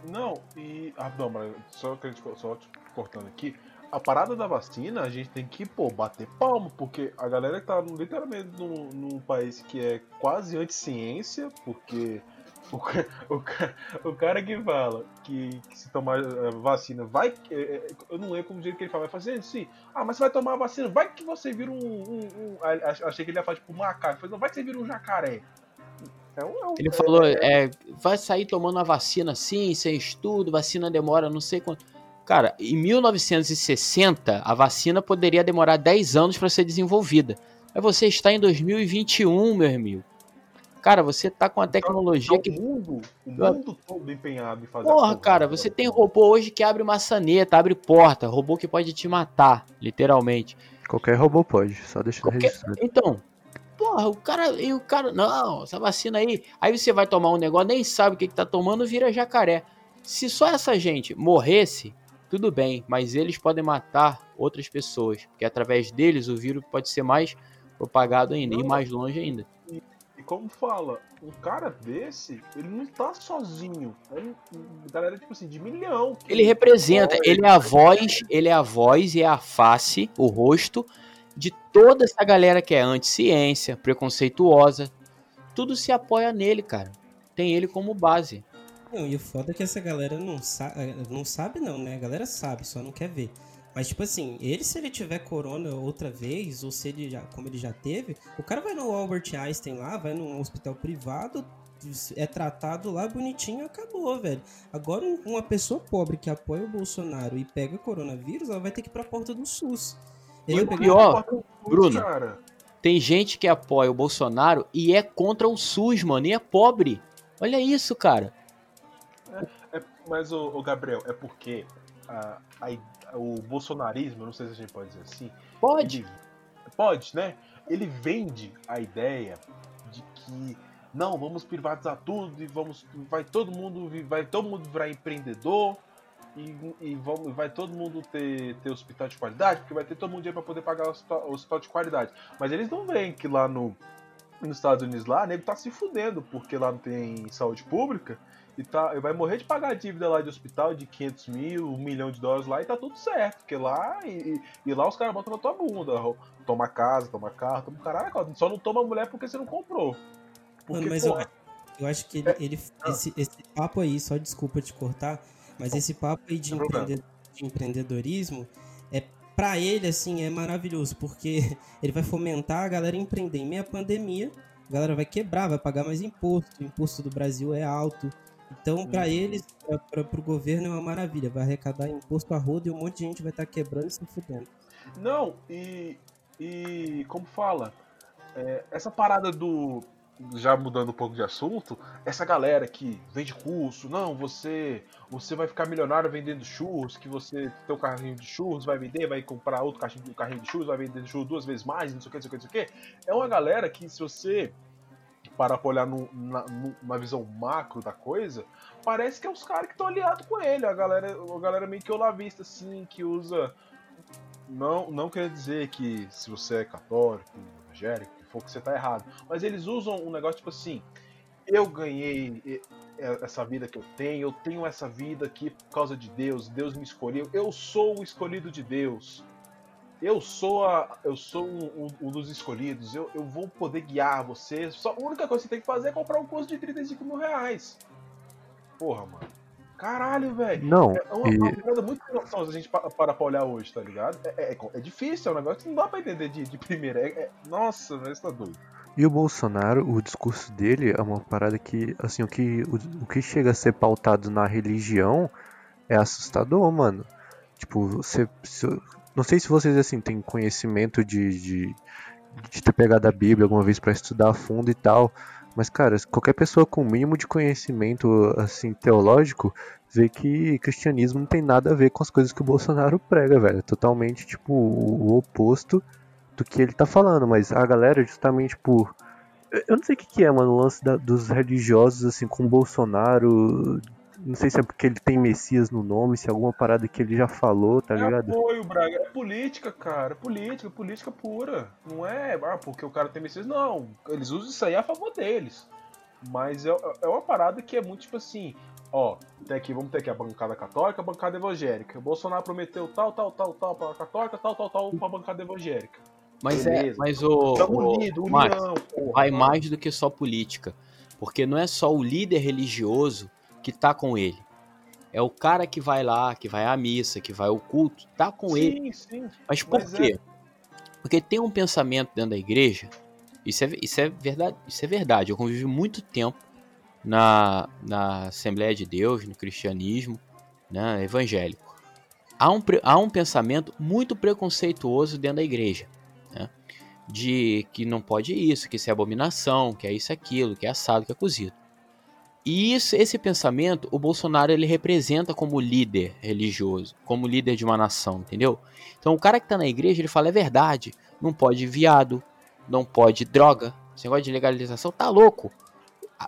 Não, e. Ah, não, mas só, só cortando aqui. A parada da vacina, a gente tem que, pô, bater palmo, porque a galera que tá literalmente num, num país que é quase anti-ciência, porque o, o, o cara que fala que, que se tomar eh, vacina vai. Eh, eh, eu não lembro como jeito que ele fala, vai fazer assim. Ah, mas você vai tomar vacina, vai que você vira um. um, um achei que ele ia falar tipo um macaco. Falei, não, vai que você vira um jacaré. É um, é um, ele é, falou, é, é, vai sair tomando a vacina assim, sem estudo, vacina demora não sei quanto. Cara, em 1960, a vacina poderia demorar 10 anos para ser desenvolvida. Mas você está em 2021, meu amigo. Cara, você tá com a tecnologia que. O mundo, o mundo todo empenhado em fazer. Porra, cara, você tem robô hoje que abre maçaneta, abre porta, robô que pode te matar, literalmente. Qualquer robô pode, só deixa Qualquer... registrado. Então, porra, o cara, e o cara, não, essa vacina aí, aí você vai tomar um negócio, nem sabe o que, que tá tomando, vira jacaré. Se só essa gente morresse, tudo bem, mas eles podem matar outras pessoas, porque através deles o vírus pode ser mais propagado ainda, e mais longe ainda. Como fala, um cara desse, ele não tá sozinho. É galera, tipo assim, de milhão. Ele representa, ele é a voz, ele é a voz e é a face, o rosto de toda essa galera que é anti-ciência, preconceituosa. Tudo se apoia nele, cara. Tem ele como base. Não, e o foda é que essa galera não, sa não sabe, não, né? A galera sabe, só não quer ver. Mas, tipo assim, ele, se ele tiver corona outra vez, ou se ele já, como ele já teve, o cara vai no Albert Einstein lá, vai num hospital privado, é tratado lá bonitinho acabou, velho. Agora, uma pessoa pobre que apoia o Bolsonaro e pega coronavírus, ela vai ter que ir pra porta do SUS. Ele e pior, Bruno, cara. tem gente que apoia o Bolsonaro e é contra o SUS, mano, e é pobre. Olha isso, cara. É, é, mas, o, o, Gabriel, é porque a, a, o bolsonarismo, não sei se a gente pode dizer assim. Pode. Ele, pode, né? Ele vende a ideia de que não, vamos privatizar tudo e vamos vai todo mundo vai todo mundo virar empreendedor e, e vamos, vai todo mundo ter, ter hospital de qualidade, porque vai ter todo mundo dinheiro para poder pagar o hospital, hospital, de qualidade. Mas eles não veem que lá no nos Estados Unidos lá, nego tá se fudendo, porque lá não tem saúde pública e tá, vai morrer de pagar a dívida lá de hospital de 500 mil, um milhão de dólares lá e tá tudo certo. Porque lá, e, e lá os caras botam na tua bunda. Toma casa, toma carro, toma caralho. Só não toma mulher porque você não comprou. Porque, Mano, mas eu, eu, acho que ele, é, ele ah. esse, esse, papo aí, só desculpa te cortar, mas esse papo aí de, empreendedor, de empreendedorismo é para ele assim é maravilhoso, porque [LAUGHS] ele vai fomentar a galera empreender. Em meia pandemia, a galera vai quebrar, vai pagar mais imposto. O imposto do Brasil é alto. Então, para uhum. eles, para o governo é uma maravilha. Vai arrecadar imposto a roda e um monte de gente vai estar tá quebrando e se fudendo. Não, e, e como fala, é, essa parada do. Já mudando um pouco de assunto, essa galera que vende curso, não, você você vai ficar milionário vendendo churros, que você tem um carrinho de churros, vai vender, vai comprar outro carrinho, carrinho de churros, vai vender churros duas vezes mais, não sei o que, não sei o que, não sei o que. É uma galera que se você para olhar no, na, na, visão macro da coisa, parece que é os caras que estão aliados com ele. A galera, a galera meio que olavista, assim, que usa. Não, não quer dizer que se você é católico, evangélico, que for que você tá errado. Mas eles usam um negócio tipo assim. Eu ganhei essa vida que eu tenho, eu tenho essa vida aqui por causa de Deus, Deus me escolheu, eu sou o escolhido de Deus eu sou a, eu sou um, um, um dos escolhidos, eu, eu vou poder guiar você. Só, a única coisa que você tem que fazer é comprar um curso de 35 mil reais. Porra, mano. Caralho, velho. Não. É uma, e... uma coisa muito noção se a gente para pra olhar hoje, tá ligado? É, é, é, difícil, é um negócio que não dá pra entender de, de primeira. É, é, nossa, velho, você tá doido. E o Bolsonaro, o discurso dele é uma parada que, assim, o que, o, o que chega a ser pautado na religião é assustador, mano. Tipo, você, não sei se vocês assim têm conhecimento de, de, de ter pegado a Bíblia alguma vez para estudar a fundo e tal, mas cara, qualquer pessoa com o mínimo de conhecimento assim teológico vê que cristianismo não tem nada a ver com as coisas que o Bolsonaro prega, velho. É totalmente tipo o oposto do que ele tá falando, mas a galera justamente por eu não sei o que, que é, mano, o lance da, dos religiosos, assim, com Bolsonaro, não sei se é porque ele tem Messias no nome, se é alguma parada que ele já falou, tá é ligado? Apoio, Braga. É política, cara. É política, política pura. Não é, ah, porque o cara tem Messias. Não. Eles usam isso aí a favor deles. Mas é, é uma parada que é muito tipo assim. Ó, tem aqui, vamos ter aqui a bancada católica, a bancada evangélica. O Bolsonaro prometeu tal, tal, tal, tal pra católica, tal, tal, tal pra bancada evangélica. Mas é, Beleza. é, mas o, o unido, união, vai mais do que só política, porque não é só o líder religioso que tá com ele. É o cara que vai lá, que vai à missa, que vai ao culto, tá com sim, ele. Sim. Mas por Mas quê? É... Porque tem um pensamento dentro da igreja, isso é, isso é verdade, isso é verdade. Eu convivi muito tempo na, na Assembleia de Deus, no cristianismo, né, evangélico. Há um, há um pensamento muito preconceituoso dentro da igreja. Né, de que não pode isso, que isso é abominação, que é isso aquilo, que é assado, que é cozido. E isso, esse pensamento, o Bolsonaro ele representa como líder religioso, como líder de uma nação, entendeu? Então o cara que tá na igreja, ele fala, é verdade, não pode viado, não pode droga, esse negócio de legalização tá louco.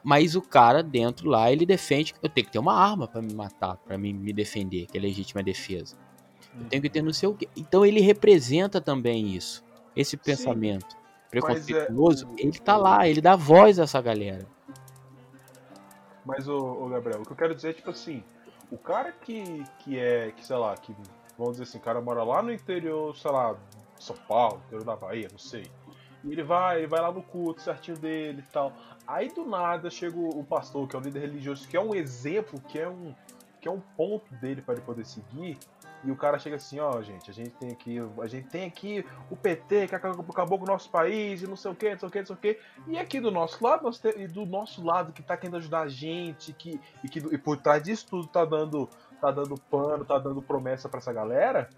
Mas o cara dentro lá, ele defende que eu tenho que ter uma arma para me matar, para me, me defender, que é legítima defesa. Eu tenho que ter não sei o quê. Então ele representa também isso, esse pensamento. preconceituoso, é, ele tá lá, ele dá voz a essa galera. Mas, ô, ô, Gabriel, o que eu quero dizer é, tipo assim, o cara que, que é, que sei lá, que, vamos dizer assim, o cara mora lá no interior, sei lá, São Paulo, interior da Bahia, não sei. E ele vai, ele vai lá no culto certinho dele e tal. Aí do nada chega o pastor, que é o líder religioso, que é um exemplo, que é um, que é um ponto dele para ele poder seguir. E o cara chega assim, ó, gente, a gente tem aqui, a gente tem aqui o PT que acabou com o nosso país e não sei o que, não sei o que, não sei o que. E aqui do nosso lado, nós tem, e do nosso lado que tá querendo ajudar a gente, que, e que e por trás disso tudo tá dando, tá dando pano, tá dando promessa para essa galera,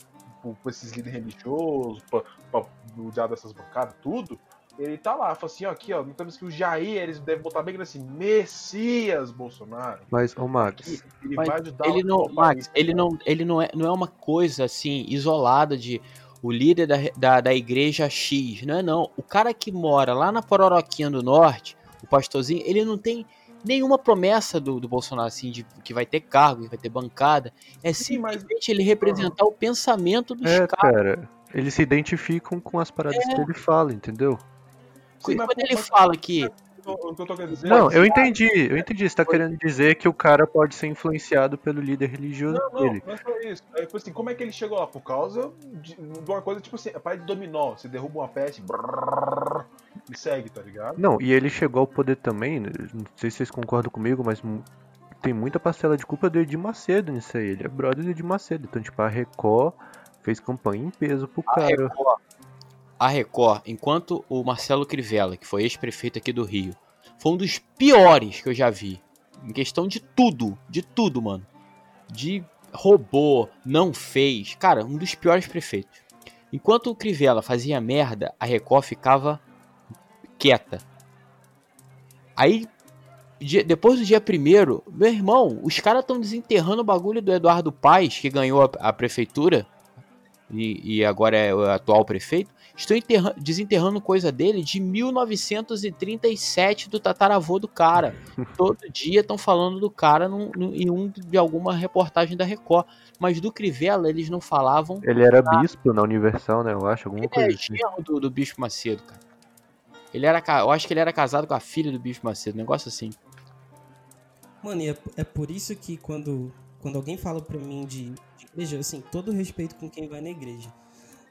pra esses líderes religiosos, pra, pra, diabo dessas bancadas, tudo ele tá lá, fala assim, ó, aqui, ó, notamos que o Jair, eles devem botar bem assim, Messias Bolsonaro. Mas, ô Max, ele Mas vai ajudar ele não, Max, ele não, ele não é, não é uma coisa assim isolada de o líder da, da, da igreja X, não é não. O cara que mora lá na Pororoquinha do Norte, o pastorzinho, ele não tem nenhuma promessa do, do Bolsonaro assim de que vai ter cargo, que vai ter bancada. É simplesmente mas... ele representar o pensamento dos é, caras. Cara, eles se identificam com as paradas é. que ele fala, entendeu? Sim, quando ele fala que. Não, eu entendi, eu entendi. Você tá querendo dizer que o cara pode ser influenciado pelo líder religioso não, não, dele. Não, não é isso. É, tipo assim, como é que ele chegou lá? Por causa de, de uma coisa, tipo assim, é pai de dominó. Você derruba uma peça e segue, tá ligado? Não, e ele chegou ao poder também, né, não sei se vocês concordam comigo, mas tem muita parcela de culpa do Edir Macedo nisso aí. Ele é brother do Edir Macedo. Então, tipo, a Record fez campanha em peso pro a cara. Record a Record, enquanto o Marcelo Crivella, que foi ex-prefeito aqui do Rio, foi um dos piores que eu já vi. Em questão de tudo, de tudo, mano. De roubou, não fez. Cara, um dos piores prefeitos. Enquanto o Crivella fazia merda, a Record ficava quieta. Aí, depois do dia primeiro, meu irmão, os caras estão desenterrando o bagulho do Eduardo Paes, que ganhou a, a prefeitura e, e, agora é o atual prefeito. Estou desenterrando coisa dele de 1937 do tataravô do cara. [LAUGHS] Todo dia estão falando do cara num, num, em um de alguma reportagem da Record. Mas do Crivella eles não falavam. Ele era nada. bispo na Universal, né? Eu acho, alguma ele coisa. Ele é assim. do, do Bispo Macedo, cara. Ele era, eu acho que ele era casado com a filha do Bispo Macedo, um negócio assim. Mano, e é, é por isso que quando, quando alguém fala pra mim de igreja, assim, todo respeito com quem vai na igreja.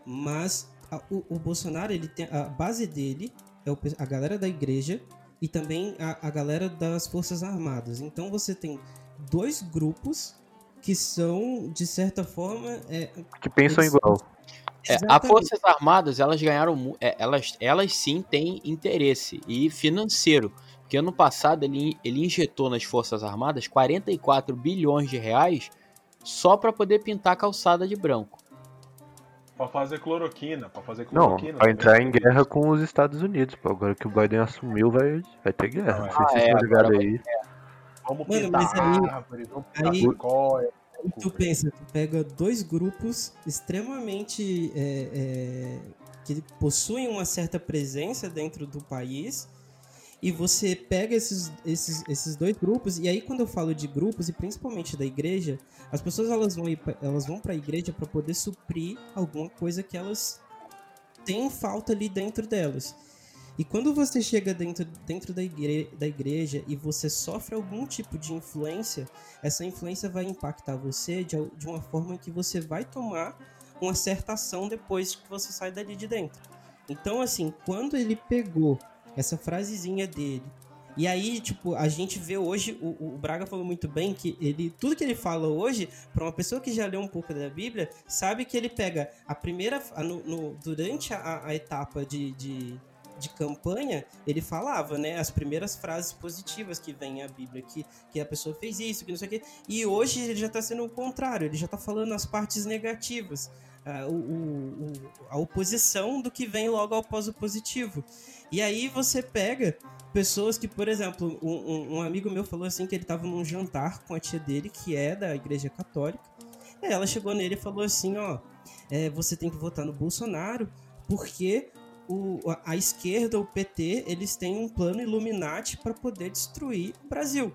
Mas a, o, o, Bolsonaro, ele tem a base dele é o, a galera da igreja e também a, a galera das Forças Armadas. Então você tem dois grupos que são, de certa forma. É, que pensam igual. É, as Forças Armadas, elas ganharam. É, elas, elas sim têm interesse e financeiro. Porque ano passado ele, ele injetou nas Forças Armadas 44 bilhões de reais só para poder pintar a calçada de branco. Pra fazer cloroquina, pra fazer cloroquina. Não, pra entrar em guerra com os Estados Unidos, pô. Agora que o Biden assumiu, vai, vai ter guerra. Não, não sei ah, se vocês é, ligados aí. Vamos Mano, mas aí, árvore, vamos aí, cóia, aí tu pensa, tu pega dois grupos extremamente é, é, que possuem uma certa presença dentro do país e você pega esses, esses, esses dois grupos, e aí quando eu falo de grupos, e principalmente da igreja, as pessoas elas vão, ir, elas vão para a igreja para poder suprir alguma coisa que elas têm falta ali dentro delas. E quando você chega dentro, dentro da, igre, da igreja e você sofre algum tipo de influência, essa influência vai impactar você de, de uma forma que você vai tomar uma certa ação depois que você sai dali de dentro. Então, assim, quando ele pegou essa frasezinha dele. E aí, tipo, a gente vê hoje, o, o, Braga falou muito bem que ele, tudo que ele fala hoje, para uma pessoa que já leu um pouco da Bíblia, sabe que ele pega a primeira, no, no durante a, a etapa de, de, de, campanha, ele falava, né, as primeiras frases positivas que vem a Bíblia, que, que a pessoa fez isso, que não sei o quê. E hoje ele já está sendo o contrário, ele já está falando as partes negativas. A, o, o, a oposição do que vem logo após o positivo. E aí você pega pessoas que, por exemplo, um, um amigo meu falou assim que ele estava num jantar com a tia dele, que é da igreja católica. Ela chegou nele e falou assim, ó, é, você tem que votar no Bolsonaro porque o, a esquerda, o PT, eles têm um plano Illuminati para poder destruir o Brasil.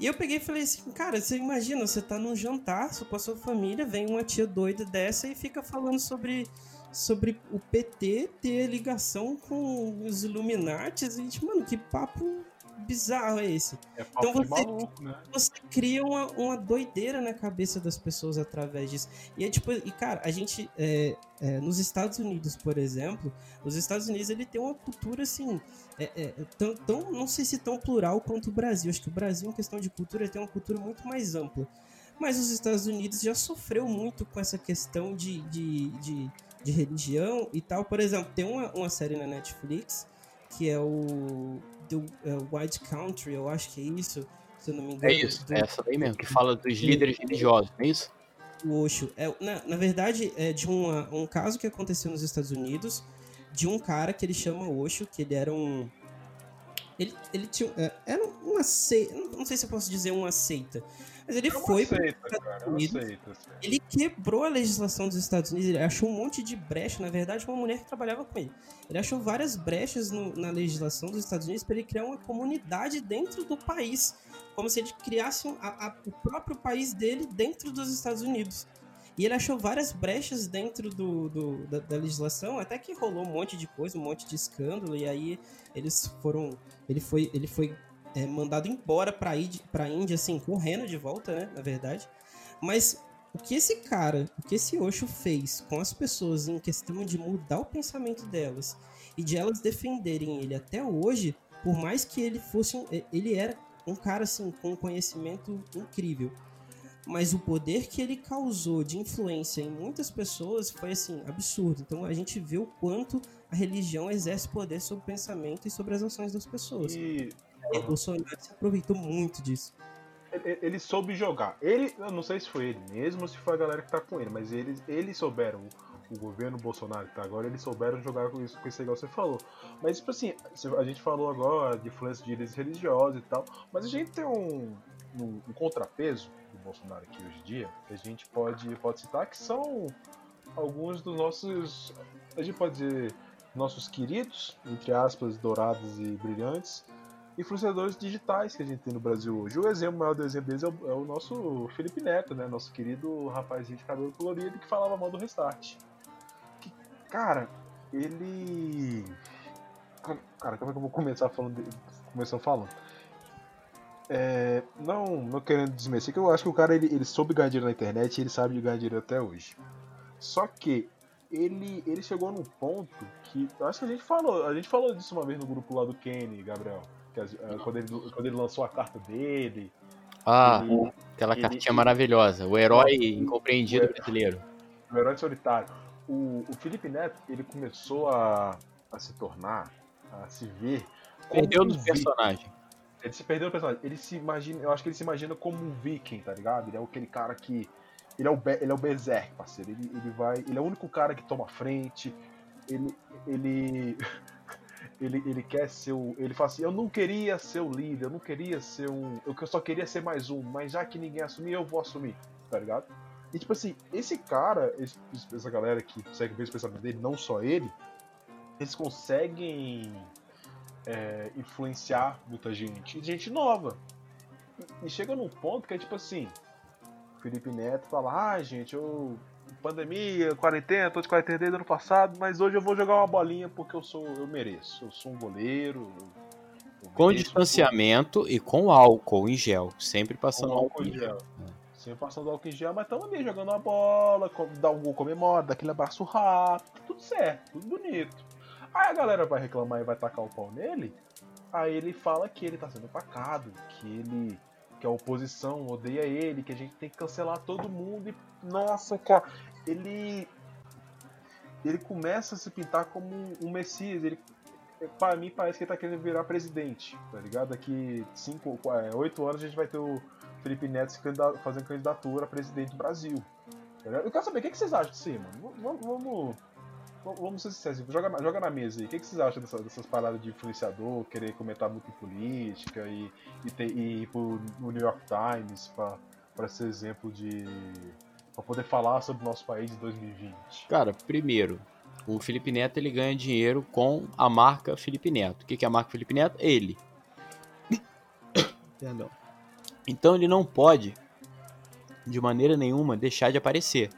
E eu peguei e falei assim, cara, você imagina, você tá num jantar com a sua família, vem uma tia doida dessa e fica falando sobre sobre o PT ter ligação com os Illuminates e, tipo, mano, que papo bizarro é esse? É Então você- maluco, né? Você cria uma, uma doideira na cabeça das pessoas através disso. E é tipo, e cara, a gente, é, é, nos Estados Unidos, por exemplo, os Estados Unidos ele tem uma cultura assim, é, é, tão, tão, não sei se tão plural quanto o Brasil. Acho que o Brasil, em questão de cultura, tem uma cultura muito mais ampla. Mas os Estados Unidos já sofreu muito com essa questão de, de, de, de religião e tal. Por exemplo, tem uma, uma série na Netflix que é o The é, White Country, eu acho que é isso, se eu não me engano. É isso, do- é essa daí mesmo, que fala dos líderes religiosos, não é isso? o Osho. É, na, na verdade, é de uma, um caso que aconteceu nos Estados Unidos de um cara que ele chama Osho, que ele era um. Ele, ele tinha. é, Era uma seita. Não sei se eu posso dizer uma seita. Mas ele uma foi. cara, é Estados Unidos, seita, assim. ele quebrou a legislação dos Estados Unidos, ele achou um monte de brecha, na verdade, uma mulher que trabalhava com ele. Ele achou várias brechas no- na legislação dos Estados Unidos para ele criar uma comunidade dentro do país, como se ele criasse a- a- o próprio país dele dentro dos Estados Unidos. E ele achou várias brechas dentro do, do- da, da legislação, até que rolou um monte de coisa, um monte de escândalo, e aí eles foram. Ele foi, ele foi é, mandado embora Índia, pra Índia, assim, correndo de volta, né? Na verdade. Mas o que esse cara, o que esse Osho fez com as pessoas em questão de mudar o pensamento delas e de elas defenderem ele até hoje, por mais que ele fosse um, ele era um cara assim com um conhecimento incrível, mas o poder que ele causou de influência em muitas pessoas foi assim absurdo. Então a gente vê o quanto a religião exerce poder sobre o pensamento e sobre as ações das pessoas. E O Bolsonaro se aproveitou muito disso. ele, ele soube jogar. Ele, eu não sei se foi ele mesmo ou se foi a galera que tá com ele, mas eles, eles souberam, o governo Bolsonaro que tá agora, eles souberam jogar com isso, com esse igual você falou. Mas, tipo assim, a gente falou agora de influência de líderes religiosos e tal, mas a gente tem um, um, um contrapeso do Bolsonaro aqui hoje em dia, que a gente pode, pode citar, que são alguns dos nossos, a gente pode dizer, nossos queridos, entre aspas, dourados e brilhantes, influenciadores digitais que a gente tem no Brasil hoje. O exemplo maior do exemplo deles é o, é o nosso Felipe Neto, né? Nosso querido rapazinho de cabelo colorido que falava mal do Restart. Que, cara, ele. Cara, como é que eu vou começar falando dele? Falando. É, não, não querendo desmerecer, que eu acho que o cara ele, ele soube ganhar dinheiro na internet e ele sabe ganhar dinheiro até hoje. Só que ele, ele chegou num ponto que. Acho que a gente falou. A gente falou disso uma vez no grupo lá do Kenny, Gabriel. Eh, quando, ele, quando ele lançou a carta dele. Ah, ele- aquela ele- cartinha maravilhosa. O herói incompreendido O- brasileiro. o herói solitário. O, o Felipe Neto, ele começou a, a se tornar, a se ver. Perdeu um do vi- personagem. Ele se perdeu no personagem. Ele se imagina, eu acho que ele se imagina como um viking, tá ligado? Ele é aquele cara que. Ele é o, ele é o Berserk, parceiro. Ele, ele vai. Ele é o único cara que toma frente. Ele. Ele. Ele, ele quer ser o. Ele fala assim: Eu não queria ser o líder, eu não queria ser um. Eu só queria ser mais um, mas já que ninguém assumir, eu vou assumir, tá ligado? E tipo assim, esse cara, esse- essa galera que consegue ver os pensamentos dele, não só ele, eles conseguem é, influenciar muita gente, gente nova. E, e chega num ponto que é tipo assim, o Felipe Neto fala, ah gente, eu. Pandemia, quarentena, tô de quarentena desde o ano passado, mas hoje eu vou jogar uma bolinha porque eu sou. eu mereço. Eu sou um goleiro. Com mereço, distanciamento e com álcool em gel. Sempre passando álcool em gel. Sempre passando álcool em gel, mas estamos ali jogando uma bola, dá um gol comemora, dá aquele abraço rápido, tudo certo, tudo bonito. Aí a galera vai reclamar e vai tacar o pau nele, aí ele fala que ele tá sendo atacado, que ele. que a oposição odeia ele, que a gente tem que cancelar todo mundo e. Nossa, cara, ele. Ele começa a se pintar como um, messias, ele. Pra mim parece que ele tá querendo virar presidente, tá ligado? Daqui 5, 8 anos a gente vai ter o Felipe Neto fazendo candidatura a presidente do Brasil. tá? Eu quero saber o que, que vocês acham disso aí, mano. Vamos, vamos, ser sinceros, joga, joga na mesa aí. O que, que vocês acham dessa- dessas paradas de influenciador, querer comentar muito em política e, e, ter, e ir pro, New York Times pra ser exemplo de. Pra poder falar sobre o nosso país em 2020? Cara, primeiro, o Felipe Neto ele ganha dinheiro com a marca Felipe Neto. O que que é a marca Felipe Neto? Ele. [COUGHS] Perdão. Então ele não pode, de maneira nenhuma, deixar de aparecer.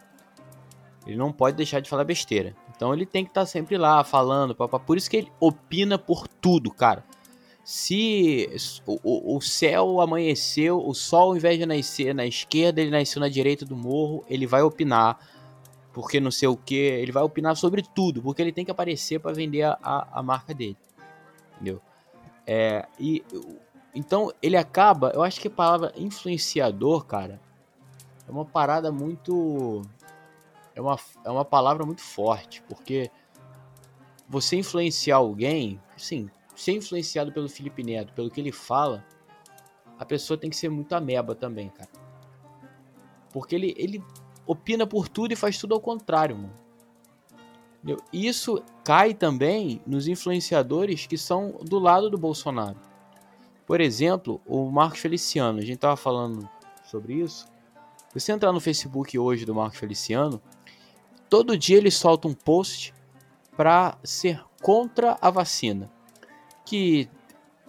Ele não pode deixar de falar besteira. Então Então ele tem que estar tá sempre lá falando, papá. Por isso que ele opina por tudo, cara. Se o, o, céu amanheceu, o sol ao invés de nascer na esquerda, ele nasceu na direita do morro, ele vai opinar. Porque não sei o que, ele vai opinar sobre tudo, porque ele tem que aparecer para vender a, a marca dele. Entendeu? É, e então ele acaba, eu acho que a palavra influenciador, cara, é uma parada muito é uma, é uma palavra muito forte, porque você influenciar alguém, sim, ser influenciado pelo Felipe Neto, pelo que ele fala, a pessoa tem que ser muito ameba também, cara. Porque ele, ele opina por tudo e faz tudo ao contrário, mano. Entendeu? Isso cai também nos influenciadores que são do lado do Bolsonaro. Por exemplo, o Marcos Feliciano, a gente tava falando sobre isso. Se você entrar no Facebook hoje do Marcos Feliciano, todo dia ele solta um post para ser contra a vacina. Que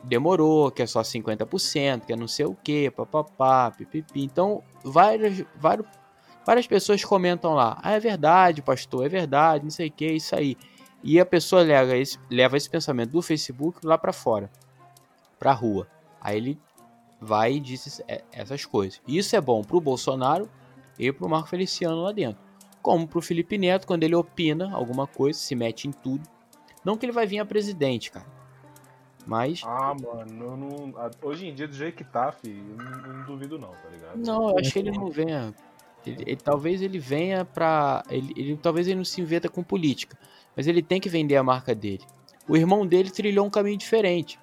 demorou, que é só 50%, que é não sei o que, papapá, pipipi. Então, várias, várias, várias pessoas comentam lá: ah, é verdade, pastor, é verdade, não sei o que, isso aí. E a pessoa leva esse, leva esse pensamento do Facebook lá para fora, para rua. Aí ele vai e diz essas coisas. Isso é bom pro Bolsonaro e pro Marco Feliciano lá dentro como pro Felipe Neto, quando ele opina alguma coisa, se mete em tudo. Não que ele vai vir a presidente, cara. Mas. Ah, mano, não... hoje em dia, do jeito que tá, filho, eu não, não duvido não, tá ligado? Não, eu acho que ele não venha. Ele, ele, talvez ele venha pra. Ele, ele, talvez ele não se inventa com política. Mas ele tem que vender a marca dele. O irmão dele trilhou um caminho diferente.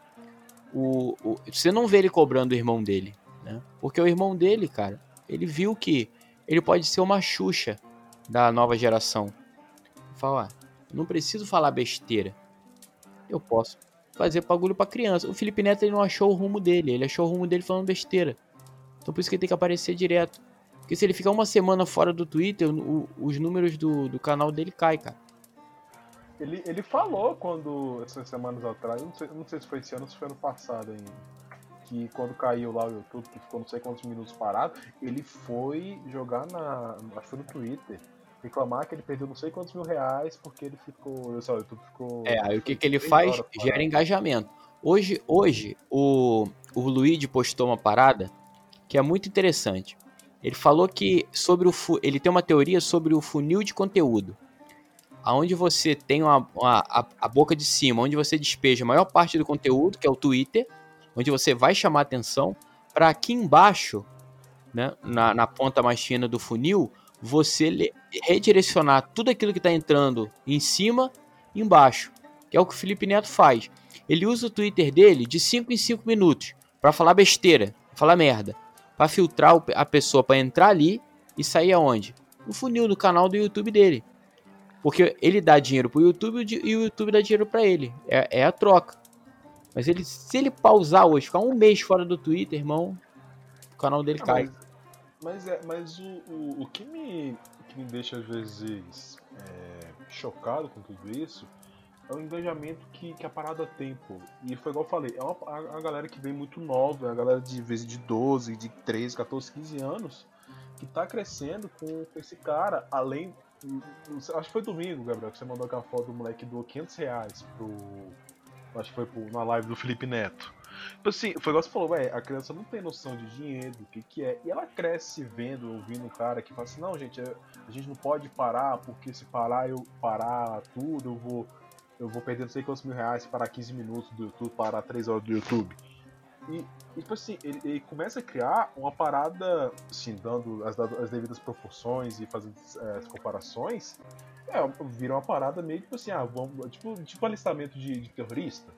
O, o, você não vê ele cobrando o irmão dele, né? Porque o irmão dele, cara, ele viu que ele pode ser uma Xuxa da nova geração. Falar, não preciso falar besteira. Eu posso fazer bagulho para criança. O Felipe Neto ele não achou o rumo dele, ele achou o rumo dele falando besteira. Então por isso que ele tem que aparecer direto. Porque se ele ficar uma semana fora do Twitter, o, os números do, do canal dele caem, cara. Ele, ele falou quando, essas semanas atrás, não sei, não sei se foi esse ano ou se foi ano passado ainda, que quando caiu lá o YouTube, que ficou não sei quantos minutos parado, ele foi jogar na. Acho que foi no Twitter reclamar que ele perdeu não sei quantos mil reais porque ele ficou. Só, o YouTube ficou. É, aí o que, que ele faz? Gera engajamento. Hoje, hoje o, o Luigi postou uma parada que é muito interessante. Ele falou que sobre o ele tem uma teoria sobre o funil de conteúdo. Aonde você tem uma, uma a, a, boca de cima, onde você despeja a maior parte do conteúdo, que é o Twitter, onde você vai chamar atenção, para aqui embaixo, né, na, na ponta mais fina do funil, você redirecionar tudo aquilo que está entrando em cima e embaixo, que é o que o Felipe Neto faz. Ele usa o Twitter dele de 5 em 5 minutos para falar besteira, falar merda, para filtrar a pessoa para entrar ali e sair aonde? No funil do canal do YouTube dele. Porque ele dá dinheiro pro YouTube e o YouTube dá dinheiro para ele. É, é, a troca. Mas ele, se ele pausar hoje, ficar um mês fora do Twitter, irmão, o canal dele ah, cai. Mas é, mas o, o, o que, me, que me deixa às vezes é, chocado com tudo isso é o engajamento que, que a parada tem, pô. E foi igual eu falei, é uma, a, a galera que vem muito nova, é a galera de vez de 12, de 13, 14, 15 anos, que tá crescendo com, com esse cara, além. Acho que foi domingo, Gabriel, que você mandou aquela foto do moleque do 500 reais pro. Acho que foi pro, na live do Felipe Neto. Tipo assim, foi igual você falou, ué, a criança não tem noção de dinheiro, do que, que é. E ela cresce vendo, ouvindo um cara que fala assim, não, gente, a gente não pode parar, porque se parar eu parar tudo, eu vou. Eu vou perder não sei quantos mil reais se parar 15 minutos do YouTube, parar 3 horas do YouTube. E, e tipo assim, ele, ele, começa a criar uma parada, assim, dando as, as devidas proporções e fazendo é, as comparações, é, vira uma parada meio tipo assim, ah, vamos, tipo, tipo alistamento de, de terrorista.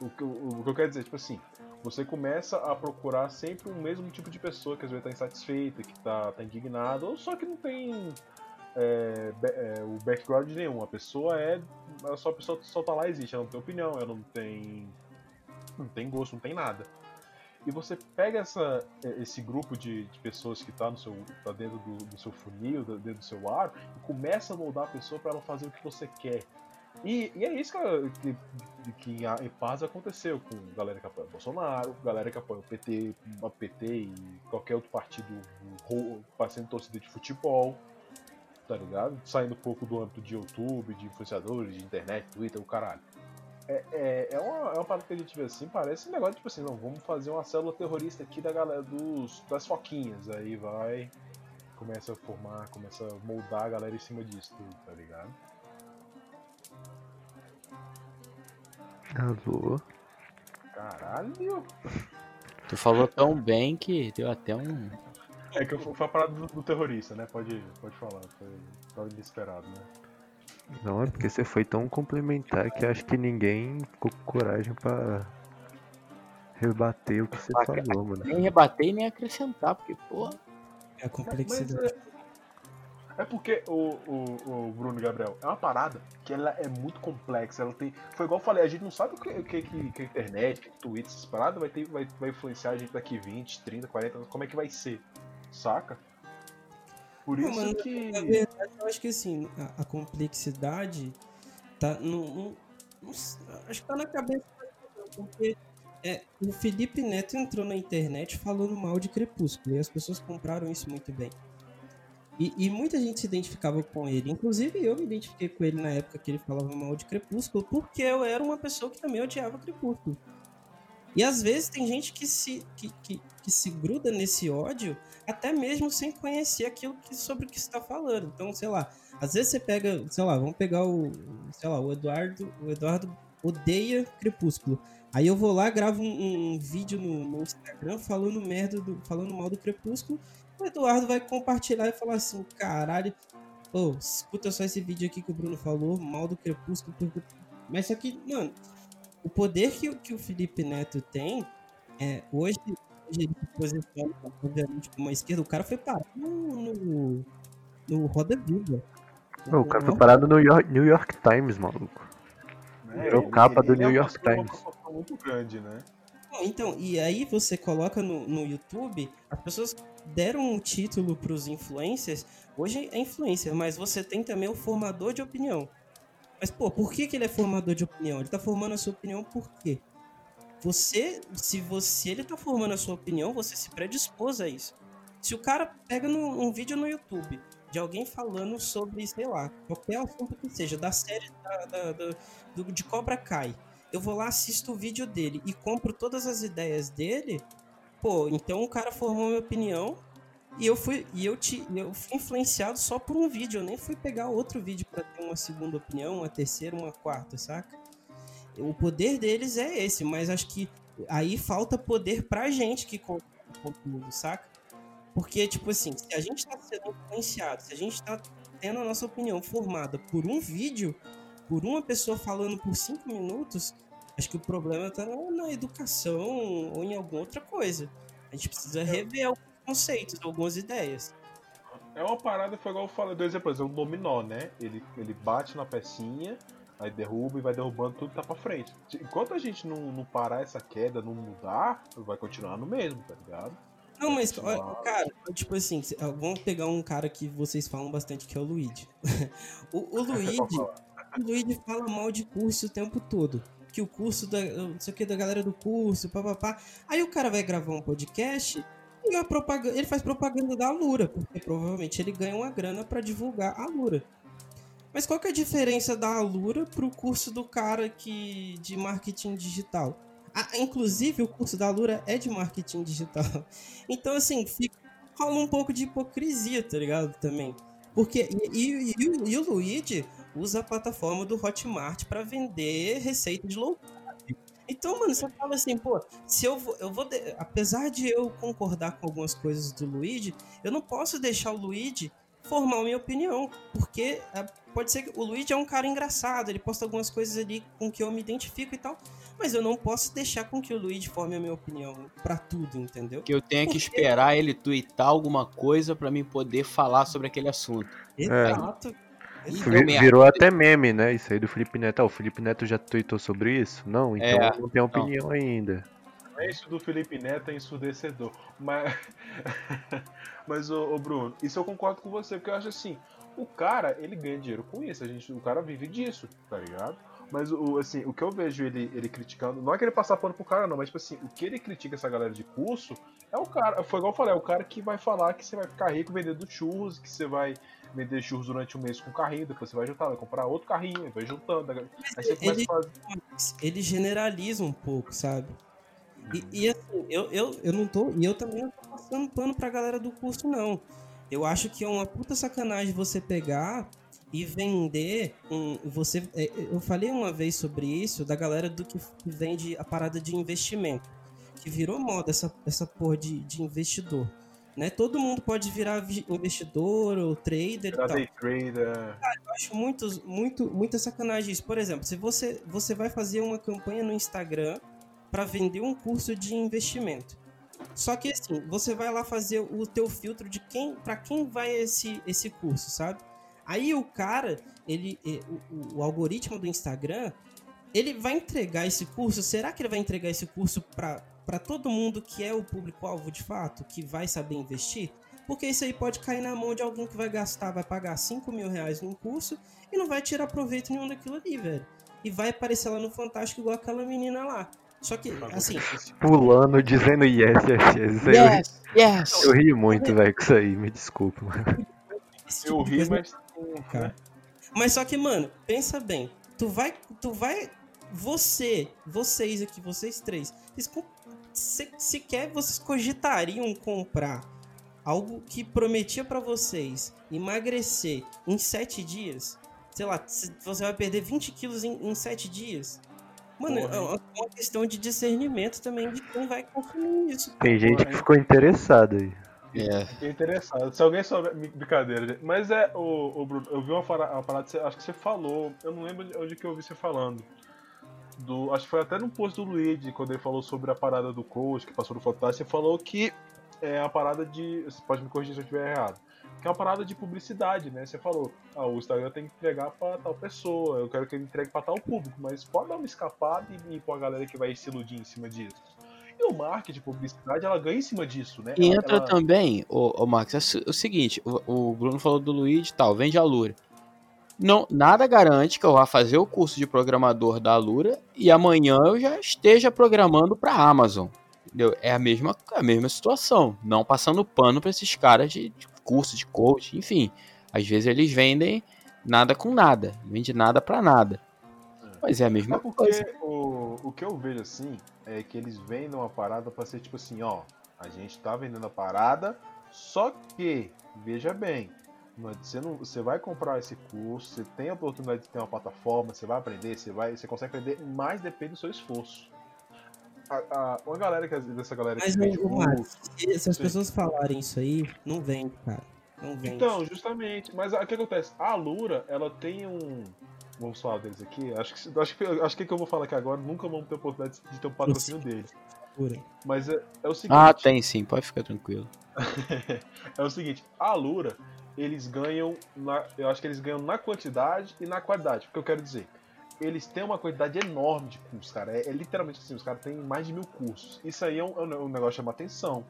O que, o, o que eu quero dizer, tipo assim, você começa a procurar sempre o mesmo tipo de pessoa que às vezes tá insatisfeita, que tá, tá indignada, ou só que não tem é, é, o background nenhum. A pessoa é. Ela só a pessoa só tá lá e existe, ela não tem opinião, ela não tem. não tem gosto, não tem nada. E você pega essa, esse grupo de, de pessoas que está no seu, tá dentro do, do seu funil, dentro do seu ar, e começa a moldar a pessoa para ela fazer o que você quer. E, e é isso que, que, que paz aconteceu com galera que apoia o Bolsonaro, galera que apoia o PT, a PT e qualquer outro partido parecendo torcida de futebol. tá ligado? Saindo um pouco do âmbito de YouTube, de influenciadores, de internet, Twitter, o caralho. É, é, é, uma, é uma parada que a gente vê assim, parece um negócio tipo assim, não, vamos fazer uma célula terrorista aqui da galera dos, das foquinhas. Aí vai, começa a formar, começa a moldar a galera em cima disso tudo, tá ligado? Alô? Caralho! Tu falou tão bem que deu até um. É que foi a parada do, do terrorista, né? Pode, pode falar, foi, foi inesperado, né? Não, é porque você foi tão complementar que acho que ninguém ficou com coragem pra rebater o que você Ah, falou, mano. Nem rebater e nem acrescentar, porque, porra. É a complexidade. É porque o, o, o Bruno Gabriel é uma parada que ela é muito complexa. Ela tem. Foi igual eu falei, a gente não sabe o que, o que, que, que a internet, que Twitter, essas paradas vai, ter, vai, vai influenciar a gente daqui 20, 30, 40 anos. Como é que vai ser? Saca? Por Não, isso mano, que. Na verdade, eu acho que assim, a, a complexidade tá no, no- acho que tá na cabeça porque é, o Felipe Neto entrou na internet falando mal de Crepúsculo e as pessoas compraram isso muito bem. E, e muita gente se identificava com ele. Inclusive eu me identifiquei com ele na época que ele falava mal de Crepúsculo, porque eu era uma pessoa que também odiava Crepúsculo. E às vezes tem gente que se, que, que, que se gruda nesse ódio até mesmo sem conhecer aquilo que, sobre o que está falando. Então, sei lá, às vezes você pega, sei lá, vamos pegar o, sei lá, o Eduardo, o Eduardo odeia Crepúsculo. Aí eu vou lá, gravo um, um vídeo no, no Instagram falando merda, do, falando mal do Crepúsculo. O Eduardo vai compartilhar e falar assim, caralho, ô, escuta só esse vídeo aqui que o Bruno falou, mal do Crepúsculo. porque-" Mas só que, mano, o poder que, o- que o Felipe Neto tem, é, hoje, hoje ele se posiciona, obviamente, como uma esquerda, o cara foi parar no, no, no Roda Viva. O cara foi parado no York- New York Times, maluco. né, Virou capa do é New York uma Times. muito grande, né? Não, Então, e aí você coloca no, no YouTube, as pessoas deram um título pros influencers, hoje é influencer, mas você tem também o formador de opinião. Mas, pô, por que, que ele é formador de opinião? Ele tá formando a sua opinião por quê? Você, se você ele tá formando a sua opinião, você se predispôs a isso. Se o cara pega num, um vídeo no YouTube de alguém falando sobre, sei lá, qualquer assunto que seja, da série da, da- da- do- de Cobra Kai, eu vou lá, assisto o vídeo dele e compro todas as ideias dele, pô, então o cara formou minha opinião e eu fui, e eu, te, eu fui influenciado só por um vídeo, eu nem fui pegar outro vídeo pra ter uma segunda opinião, uma terceira, uma quarta, saca? O poder deles é esse, mas acho que aí falta poder pra gente que compra o conteúdo, saca? Porque, tipo assim, se a gente tá sendo influenciado, se a gente tá tendo a nossa opinião formada por um vídeo, por uma pessoa falando por cinco minutos, acho que o problema tá na, na educação ou em alguma outra coisa. A gente precisa rever alguns conceitos, algumas ideias. É uma parada, foi igual eu falei, do exemplo, é um dominó, né? Ele, ele bate na pecinha, aí derruba e vai derrubando tudo que tá pra frente. Enquanto a gente não, não parar essa queda, não mudar, vai continuar no mesmo, tá ligado? Não, mas, cara, tipo assim, vamos pegar um cara que vocês falam bastante, que é o Luigi. [LAUGHS] o, o [LAUGHS] Luigi. O Luigi fala mal de curso o tempo todo. Que o curso da. Não sei o que, da galera do curso, papapá. Aí o cara vai gravar um podcast e propaganda, ele faz propaganda da Alura, porque provavelmente ele ganha uma grana pra divulgar a Alura. Mas qual que é a diferença da Alura pro curso do cara que de marketing digital? Ah, inclusive, o curso da Alura é de marketing digital. [LAUGHS] Então, assim, fica, rola um pouco de hipocrisia, tá ligado? Também. Porque. E, e- e e o Luigi usa a plataforma do Hotmart pra vender receita de low carb. Então, mano, você fala assim, pô, se eu vou, eu vou de- apesar de eu concordar com algumas coisas do Luigi, eu não posso deixar o Luigi formar a minha opinião, porque é, pode ser que o Luigi é um cara engraçado, ele posta algumas coisas ali com que eu me identifico e tal, mas eu não posso deixar com que o Luigi forme a minha opinião pra tudo, entendeu? Que eu tenha que esperar ele twittar alguma coisa pra mim poder falar sobre aquele assunto. Exato. Ih, Merda. Virou até meme, né? Isso aí do Felipe Neto. Ah, o Felipe Neto já tweetou sobre isso? Não, então É, não tem opinião ainda. É isso do Felipe Neto é ensurdecedor. Mas, [LAUGHS] mas ô, ô, Bruno, isso eu concordo com você, porque eu acho assim, o cara, ele ganha dinheiro com isso, a gente, o cara vive disso, tá ligado? Mas o, assim, o que eu vejo ele, ele criticando, não é que ele passar pano pro cara, não, mas tipo assim, o que ele critica essa galera de curso é o cara, foi igual eu falei, é o cara que vai falar que você vai ficar rico vendendo churros, que você vai vender churros durante um mês com um carrinho, depois você vai juntar, vai comprar outro carrinho, vai juntando. Aí você começa ele, a fazer. ele generaliza um pouco, sabe? E, e assim, eu, eu, eu não tô. E eu também não tô passando pano pra galera do curso, não. Eu acho que é uma puta sacanagem você pegar e vender um. Você, é, eu falei uma vez sobre isso da galera do que vende a parada de investimento. Que virou moda essa, essa porra de, de investidor. Né? Todo mundo pode virar investidor ou trader e tal. trader. Eu acho muito, muito, muita sacanagem isso. Por exemplo, se você, você vai fazer uma campanha no Instagram para vender um curso de investimento. Só que assim, você vai lá fazer o teu filtro de quem, para quem vai esse esse curso, sabe? Aí o cara, ele, o, o algoritmo do Instagram, ele vai entregar esse curso. Será que ele vai entregar esse curso para para todo mundo que é o público-alvo de fato, que vai saber investir? Porque isso aí pode cair na mão de alguém que vai gastar, vai pagar 5 mil reais num curso e não vai tirar proveito nenhum daquilo ali, velho. E vai aparecer lá no Fantástico igual aquela menina lá. Só que, assim, [LAUGHS] Pulando, dizendo yes, yes, yes. Aí eu Yes, yes. Eu ri muito, velho, com isso aí, me desculpa. mano. Eu tipo ri, mas. cara. Mas só que, mano, pensa bem. Tu vai. Tu vai. Você, vocês aqui, vocês três, vocês se, sequer vocês cogitariam comprar algo que prometia pra vocês emagrecer em sete dias? Sei lá, se você vai perder 20 quilos em, em sete dias? Mano, Porra, é uma, uma questão de discernimento também de quem vai consumir isso. Tem gente que ficou interessada aí. É. Fiquei interessado. Se alguém souber. Brincadeira, gente. Mas é, o, o Bruno, eu vi uma, uma parada, acho que você falou. Eu não lembro onde que eu vi você falando. Do, acho que foi até num post do Luigi, quando ele falou sobre a parada do coach que passou no Fantástico. Você falou que é a parada de. Você pode me corrigir se eu estiver errado. Que é uma parada de publicidade, né? Você falou, ah, o Instagram tem que entregar pra tal pessoa, eu quero que ele entregue pra tal público, mas pode dar uma escapada e ir pra galera que vai se iludir em cima disso. E o marketing, publicidade, ela ganha em cima disso, né? E Ela- entra ela- também, ô, ô Max, é o se- o seguinte, o, o Bruno falou do Luigi e tal, vende a Lura. Não, nada garante que eu vá fazer o curso de programador da Lura e amanhã eu já esteja programando para Amazon. Entendeu? É a mesma, a mesma situação. Não passando pano para esses caras de, de curso, de coach, enfim. Às vezes eles vendem nada com nada, vende nada para nada. Mas é a É mesma porque coisa. o, o que eu vejo assim é que eles vendem uma parada pra ser tipo assim, ó, a gente tá vendendo a parada, só que, veja bem, você, não, você vai comprar esse curso, você tem a oportunidade de ter uma plataforma, você vai aprender, você, vai, você consegue aprender, mas depende do seu esforço. A, a- uma galera que dessa galera Mas, que curso, se, se as Sim. pessoas falarem isso aí, não vende, cara. Não vende. Então, justamente. Mas o que acontece? A Lura, ela tem um. Vamos falar deles aqui. Acho que, acho que, acho que o que eu vou falar aqui agora nunca vamos ter oportunidade de ter um patrocínio deles. Mas é, é o seguinte. Ah, tem sim, pode ficar tranquilo. [LAUGHS] é o seguinte, a Lura, eles ganham. Na, eu acho que eles ganham na quantidade e na qualidade. O que eu quero dizer? Eles têm uma quantidade enorme de cursos, cara. É, é literalmente assim, os caras têm mais de mil cursos. Isso aí é um, é um negócio que chama atenção.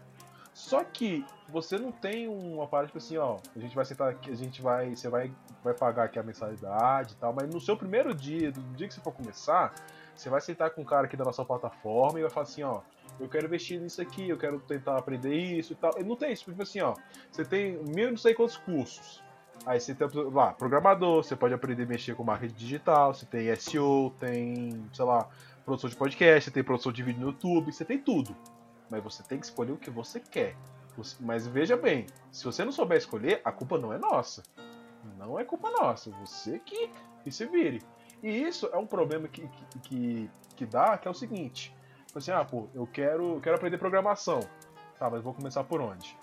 Só que você não tem uma parada tipo assim, ó, a gente vai sentar aqui, a gente vai, você vai, vai pagar aqui a mensalidade e tal, mas no seu primeiro dia, do dia que você for começar, você vai sentar com um cara aqui da nossa plataforma e vai falar assim, ó, eu quero investir nisso aqui, eu quero tentar aprender isso e tal. Ele não tem isso, tipo assim, ó, você tem mil e não sei quantos cursos. Aí você tem lá, programador, você pode aprender a mexer com marketing digital, você tem SEO, tem, sei lá, produção de podcast, você tem produção de vídeo no YouTube, você tem tudo. Mas você tem que escolher o que você quer. Mas veja bem, se você não souber escolher, a culpa não é nossa. Não é culpa nossa, você que, que se vire. E isso é um problema que, que, que, que dá, que é o seguinte. Assim, ah, pô, eu quero, quero aprender programação. Tá, mas vou começar por onde?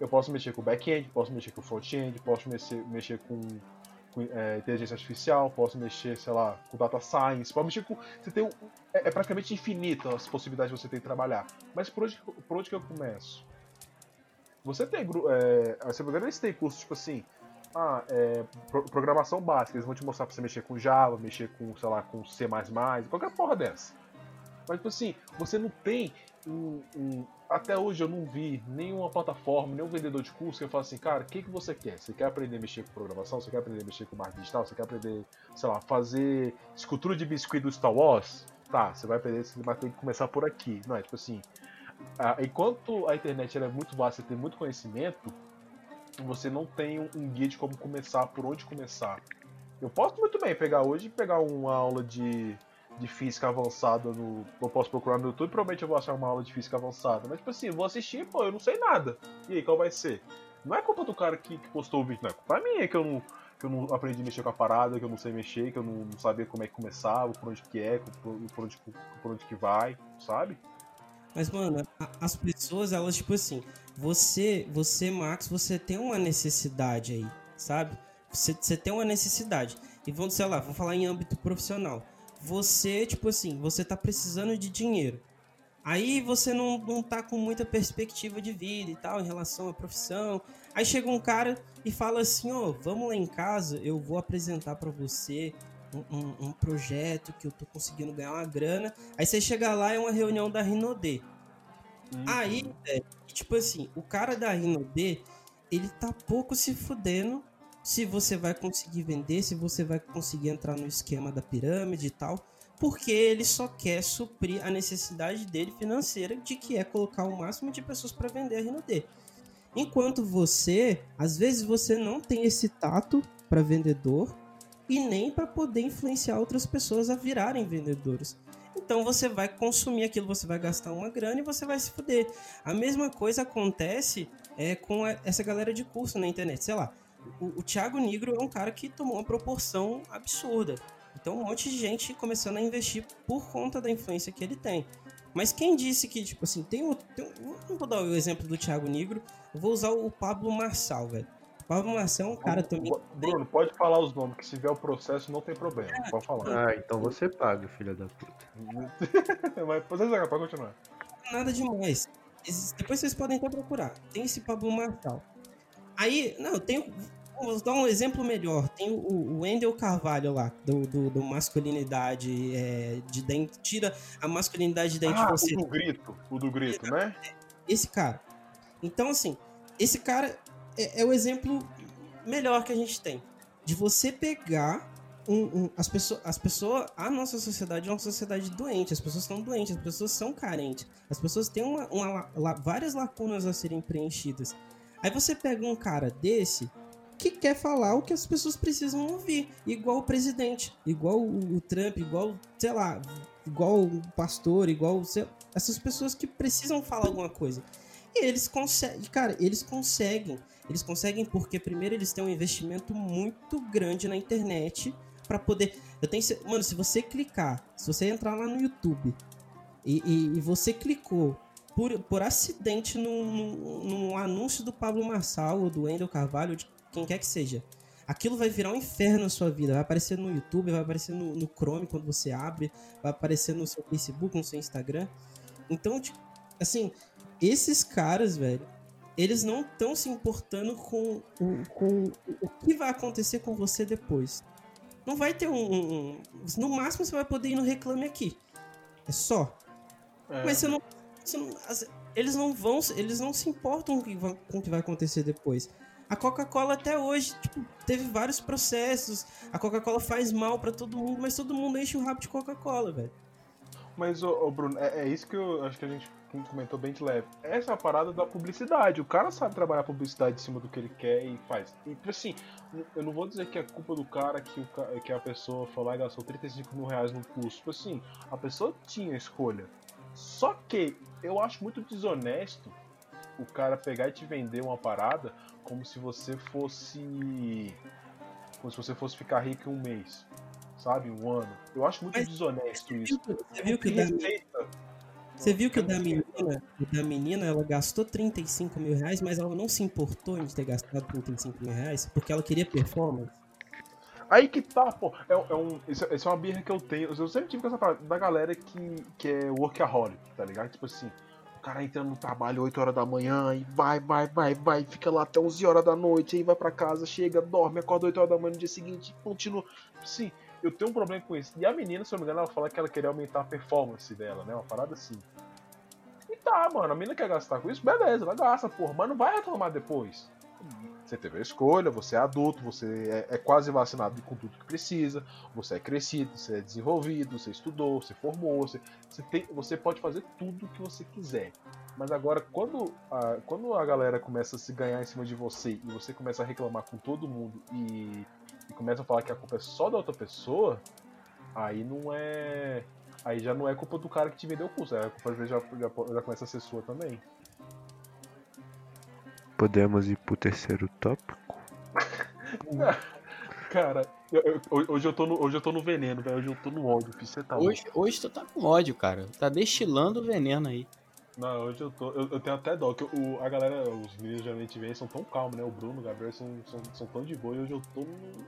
Eu posso mexer com back-end, posso mexer com front-end, posso mexer, mexer com, com, é, inteligência artificial, posso mexer, sei lá, com data science, posso mexer com. Você tem um, é, é praticamente infinito as possibilidades que você tem de trabalhar. Mas por onde, por onde que eu começo? Você tem. É, Silvia eles têm cursos tipo assim. Ah, é, pro- programação básica, eles vão te mostrar pra você mexer com Java, mexer com, sei lá, com C, qualquer porra dessa. Mas, tipo assim, você não tem um, um- Até hoje eu não vi nenhuma plataforma, nenhum vendedor de curso que eu falo assim, cara, o que, que você quer? Você quer aprender a mexer com programação? Você quer aprender a mexer com marketing digital? Você quer aprender, sei lá, fazer escultura de biscuit do Star Wars? Tá, você vai aprender, você vai ter que começar por aqui. Não, é tipo assim. ah, enquanto a internet é muito vasta e tem muito conhecimento, você não tem um guia de como começar, por onde começar. Eu posso muito bem pegar hoje e pegar uma aula de, de física avançada no. Eu posso procurar no YouTube, provavelmente eu vou achar uma aula de física avançada. Mas tipo assim, vou assistir, pô, eu não sei nada. E aí, qual vai ser? Não é culpa do cara que, que postou o vídeo, não é culpa minha que eu não, que eu não aprendi a mexer com a parada, que eu não sei mexer, que eu não, não sabia como é que começava, por onde que é, por, por, onde, por onde que vai, sabe? Mas, mano, as pessoas, elas, tipo assim, você, você, Max, você tem uma necessidade aí, sabe? Você, você tem uma necessidade. E vamos, sei lá, vamos falar em âmbito profissional. Você, tipo assim, você tá precisando de dinheiro. Aí você não, não tá com muita perspectiva de vida e tal, em relação à profissão. Aí chega um cara e fala assim, ó, oh, vamos lá em casa, eu vou apresentar para você um, um, um, projeto que eu tô conseguindo ganhar uma grana. Aí você chega lá, é uma reunião da Rinodê. Uhum. Aí, é, tipo assim, o cara da Rinodê, ele tá pouco se fudendo se você vai conseguir vender, se você vai conseguir entrar no esquema da pirâmide e tal, porque ele só quer suprir a necessidade dele financeira de que é colocar o máximo de pessoas para vender a Rinodê. Enquanto você, às vezes você não tem esse tato para vendedor, e nem para poder influenciar outras pessoas a virarem vendedores. Então você vai consumir aquilo, você vai gastar uma grana e você vai se fuder. A mesma coisa acontece é, com essa galera de curso na internet. Sei lá, o, o Thiago Negro é um cara que tomou uma proporção absurda. Então um monte de gente começando a investir por conta da influência que ele tem. Mas quem disse que, tipo assim, tem um. Tem um não vou dar o exemplo do Thiago Negro, eu vou usar o Pablo Marçal, velho. Pablo Marcel é um cara também. Bruno, pode falar os nomes, que se vier o processo não tem problema. É, pode falar. Ah, então você paga, filha da puta. [LAUGHS] Mas pode continuar. Nada demais. Depois vocês podem até procurar. Tem esse Pablo Marçal. Aí, não, tem. Vou dar um exemplo melhor. Tem o, o Wendel Carvalho lá, do, do, do masculinidade é, de dentro. Tira a masculinidade de dentro ah, de você. O do grito, o do grito, né? Esse cara. Então, assim, esse cara é, é o exemplo melhor que a gente tem. De você pegar um, um, as pessoas, as pessoas, a nossa sociedade é uma sociedade doente, as pessoas estão doentes, as pessoas são carentes, as pessoas têm uma, uma, la, várias lacunas a serem preenchidas. Aí você pega um cara desse que quer falar o que as pessoas precisam ouvir, igual o presidente, igual o, o Trump, igual, sei lá, igual o pastor, igual sei, essas pessoas que precisam falar alguma coisa. E eles conseguem, cara, eles conseguem. Eles conseguem porque primeiro eles têm um investimento muito grande na internet para poder. Eu tenho, mano, se você clicar, se você entrar lá no YouTube e, e, e você clicou por, por acidente num, anúncio do Pablo Marçal ou do Wendel Carvalho, de quem quer que seja, aquilo vai virar um inferno na sua vida. Vai aparecer no YouTube, vai aparecer no, no Chrome quando você abre, vai aparecer no seu Facebook, no seu Instagram. Então, tipo, assim, esses caras, velho, eles não estão se importando com, com, com, o que vai acontecer com você depois. Não vai ter um, um, No máximo você vai poder ir no Reclame Aqui. É só. É. Mas você não, você não, Eles não vão. Eles não se importam com o que vai acontecer depois. A Coca-Cola até hoje, tipo, teve vários processos. A Coca-Cola faz mal para todo mundo, mas todo mundo enche o rabo de Coca-Cola, velho. Mas, ô, ô Bruno, é, é, isso que eu acho que a gente comentou bem de leve. Essa é a parada da publicidade. O cara sabe trabalhar publicidade em cima do que ele quer e faz. E, tipo assim, eu não vou dizer que é culpa do cara que, o, que a pessoa foi lá e gastou 35 mil reais no curso. Tipo assim, a pessoa tinha escolha. Só que eu acho muito desonesto o cara pegar e te vender uma parada como se você fosse. Como se você fosse ficar rico em um mês sabe? Um ano. Eu acho muito Mas, desonesto isso. Você viu que, da, você viu que o da menina, da menina, ela gastou 35 mil reais, mas ela não se importou em ter gastado 35 mil reais, porque ela queria performance. Aí que tá, pô. É, é um, isso, isso, é uma birra que eu tenho. Eu sempre tive com essa parada da galera que, que é workaholic, tá ligado? Tipo assim, cara entrando no trabalho 8 horas da manhã e vai, vai, vai, vai, fica lá até 11 horas da noite, aí vai pra casa, chega, dorme, acorda 8 horas da manhã no dia seguinte, continua. Assim, eu tenho um problema com isso. E a menina, se eu não me engano, ela fala que ela queria aumentar a performance dela, né? Uma parada assim. E tá, mano, a menina quer gastar com isso, beleza, ela gasta, porra, mas não vai reclamar depois. Você teve a escolha, você é adulto, você é, é, quase vacinado com tudo que precisa, você é crescido, você é desenvolvido, você estudou, você formou, você, você, tem, você pode fazer tudo que você quiser. Mas agora, quando a, quando a galera começa a se ganhar em cima de você e você começa a reclamar com todo mundo e, e começa a falar que a culpa é só da outra pessoa, aí não é. Aí já não é culpa do cara que te vendeu o curso, aí a culpa às vezes já, já, já começa a ser sua também. Podemos ir pro terceiro tópico? [LAUGHS] Cara, eu, eu, hoje, eu tô no, hoje eu tô no veneno, velho. Hoje eu tô no ódio, filho. Você tá hoje, hoje tu tá com ódio, cara. Tá destilando o veneno aí. Não, hoje eu tô. Eu, eu tenho até dó, que o, a galera, os meninos geralmente vêm são tão calmos, né? O Bruno, o Gabriel são, são, são tão de boa e hoje eu tô no.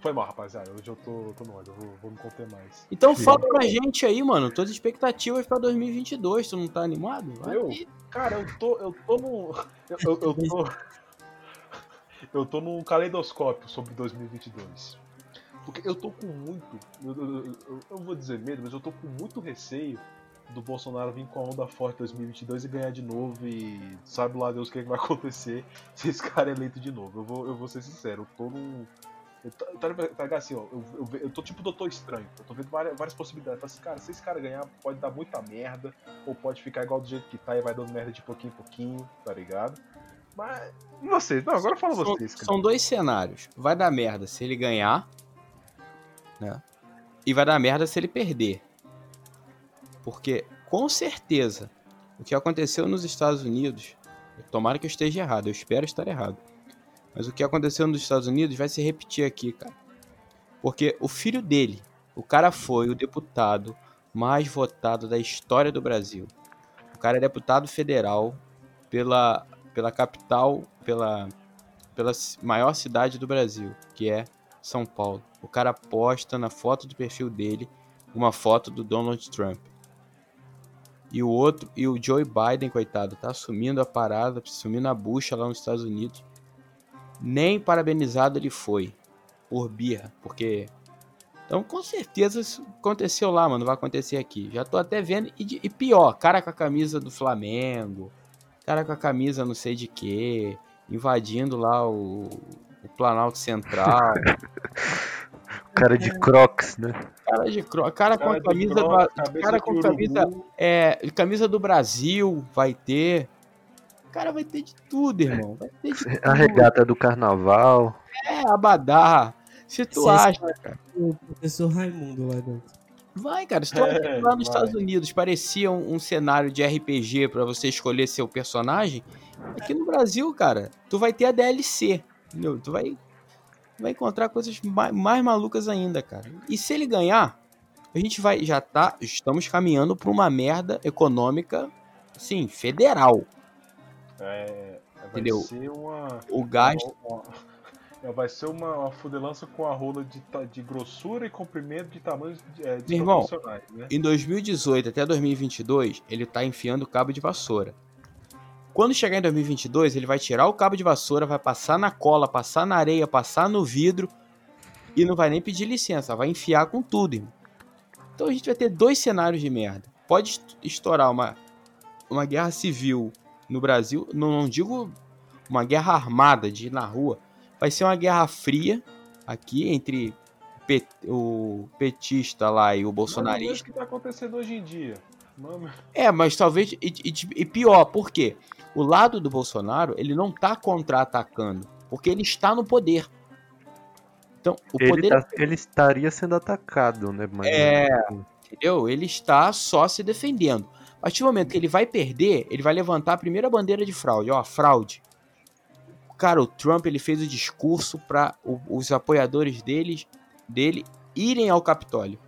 Foi mal, rapaziada. Hoje eu tô, tô no ódio, eu vou, vou me conter mais. Então Sim. fala pra gente aí, mano, tuas expectativas pra 2022. Tu não tá animado? Vai eu? Aí. Cara, eu tô, eu tô no. Eu, eu, eu tô. [LAUGHS] Eu tô num caleidoscópio sobre 2022. Porque eu tô com muito. Eu, eu, eu, eu vou dizer medo, mas eu tô com muito receio do Bolsonaro vir com a onda forte 2022 e ganhar de novo e sabe lá Deus o que, é que vai [LAUGHS] acontecer se esse cara é eleito de novo. Eu vou, eu vou ser sincero, eu tô num. Eu tô, tá, assim, ó, eu, eu, eu, tô tipo Doutor Estranho, eu tô vendo várias, várias possibilidades. Assim, cara, se esse cara ganhar, pode dar muita merda, ou pode ficar igual do jeito que tá e vai dando merda de pouquinho em pouquinho, tá ligado? Mas. E vocês? Não, agora fala vocês, cara. São dois cenários. Vai dar merda se ele ganhar, né? E vai dar merda se ele perder. Porque, com certeza, o que aconteceu nos Estados Unidos, tomara que eu esteja errado, eu espero estar errado. Mas o que aconteceu nos Estados Unidos vai se repetir aqui, cara. Porque o filho dele, o cara foi o deputado mais votado da história do Brasil. O cara é deputado federal pela, pela capital, pela, pela maior cidade do Brasil, que é São Paulo. O cara posta na foto do perfil dele uma foto do Donald Trump. E o outro, e o Joe Biden, coitado, tá assumindo a parada, assumindo a bucha lá nos Estados Unidos. Nem parabenizado ele foi por birra, porque então, com certeza isso aconteceu lá, mano. Vai acontecer aqui. Já tô até vendo. E, e, pior, cara com a camisa do Flamengo. Cara com a camisa não sei de quê. Invadindo lá o, o Planalto Central. [LAUGHS] Cara de Crocs, né? Cara de Crocs. Cara, com a camisa. Crocs, do, cara com camisa. É, camisa do Brasil vai ter. Cara, vai ter de tudo, irmão. Vai ter de tudo. A regata do carnaval. É, abadá. Se tu acha, cara. O professor Raimundo lá dentro. Vai, cara. Se tu é, lá nos vai. Estados Unidos parecia um, um cenário de RPG para você escolher seu personagem, aqui no Brasil, cara, tu vai ter a DLC. Entendeu? Tu vai vai encontrar coisas mais, mais malucas ainda, cara. E se ele ganhar, a gente vai já tá, estamos caminhando para uma merda econômica, sim, federal. É, vai Entendeu? ser uma o gasto uma, uma, vai ser uma, uma fudelança com a rola de, de grossura e comprimento de tamanhos é, Irmão, né? Em 2018 até 2022, ele tá enfiando cabo de vassoura. Quando chegar em 2022, ele vai tirar o cabo de vassoura, vai passar na cola, passar na areia, passar no vidro e não vai nem pedir licença, vai enfiar com tudo, irmão. Então a gente vai ter dois cenários de merda. Pode estourar uma, uma guerra civil no Brasil, não, não digo uma guerra armada de ir na rua, vai ser uma guerra fria aqui entre o petista lá e o bolsonarista. Mas é o que tá acontecendo hoje em dia. É, mas talvez. E, e, e, pior, por quê? O lado do Bolsonaro, ele não tá contra-atacando, porque ele está no poder. Então, o ele poder. Tá, ele estaria sendo atacado, né? Mas é. Entendeu? Ele está só se defendendo. A partir do momento que ele vai perder, ele vai levantar a primeira bandeira de fraude. Ó, fraude. Cara, o Trump ele fez o discurso para os apoiadores dele, dele irem ao Capitólio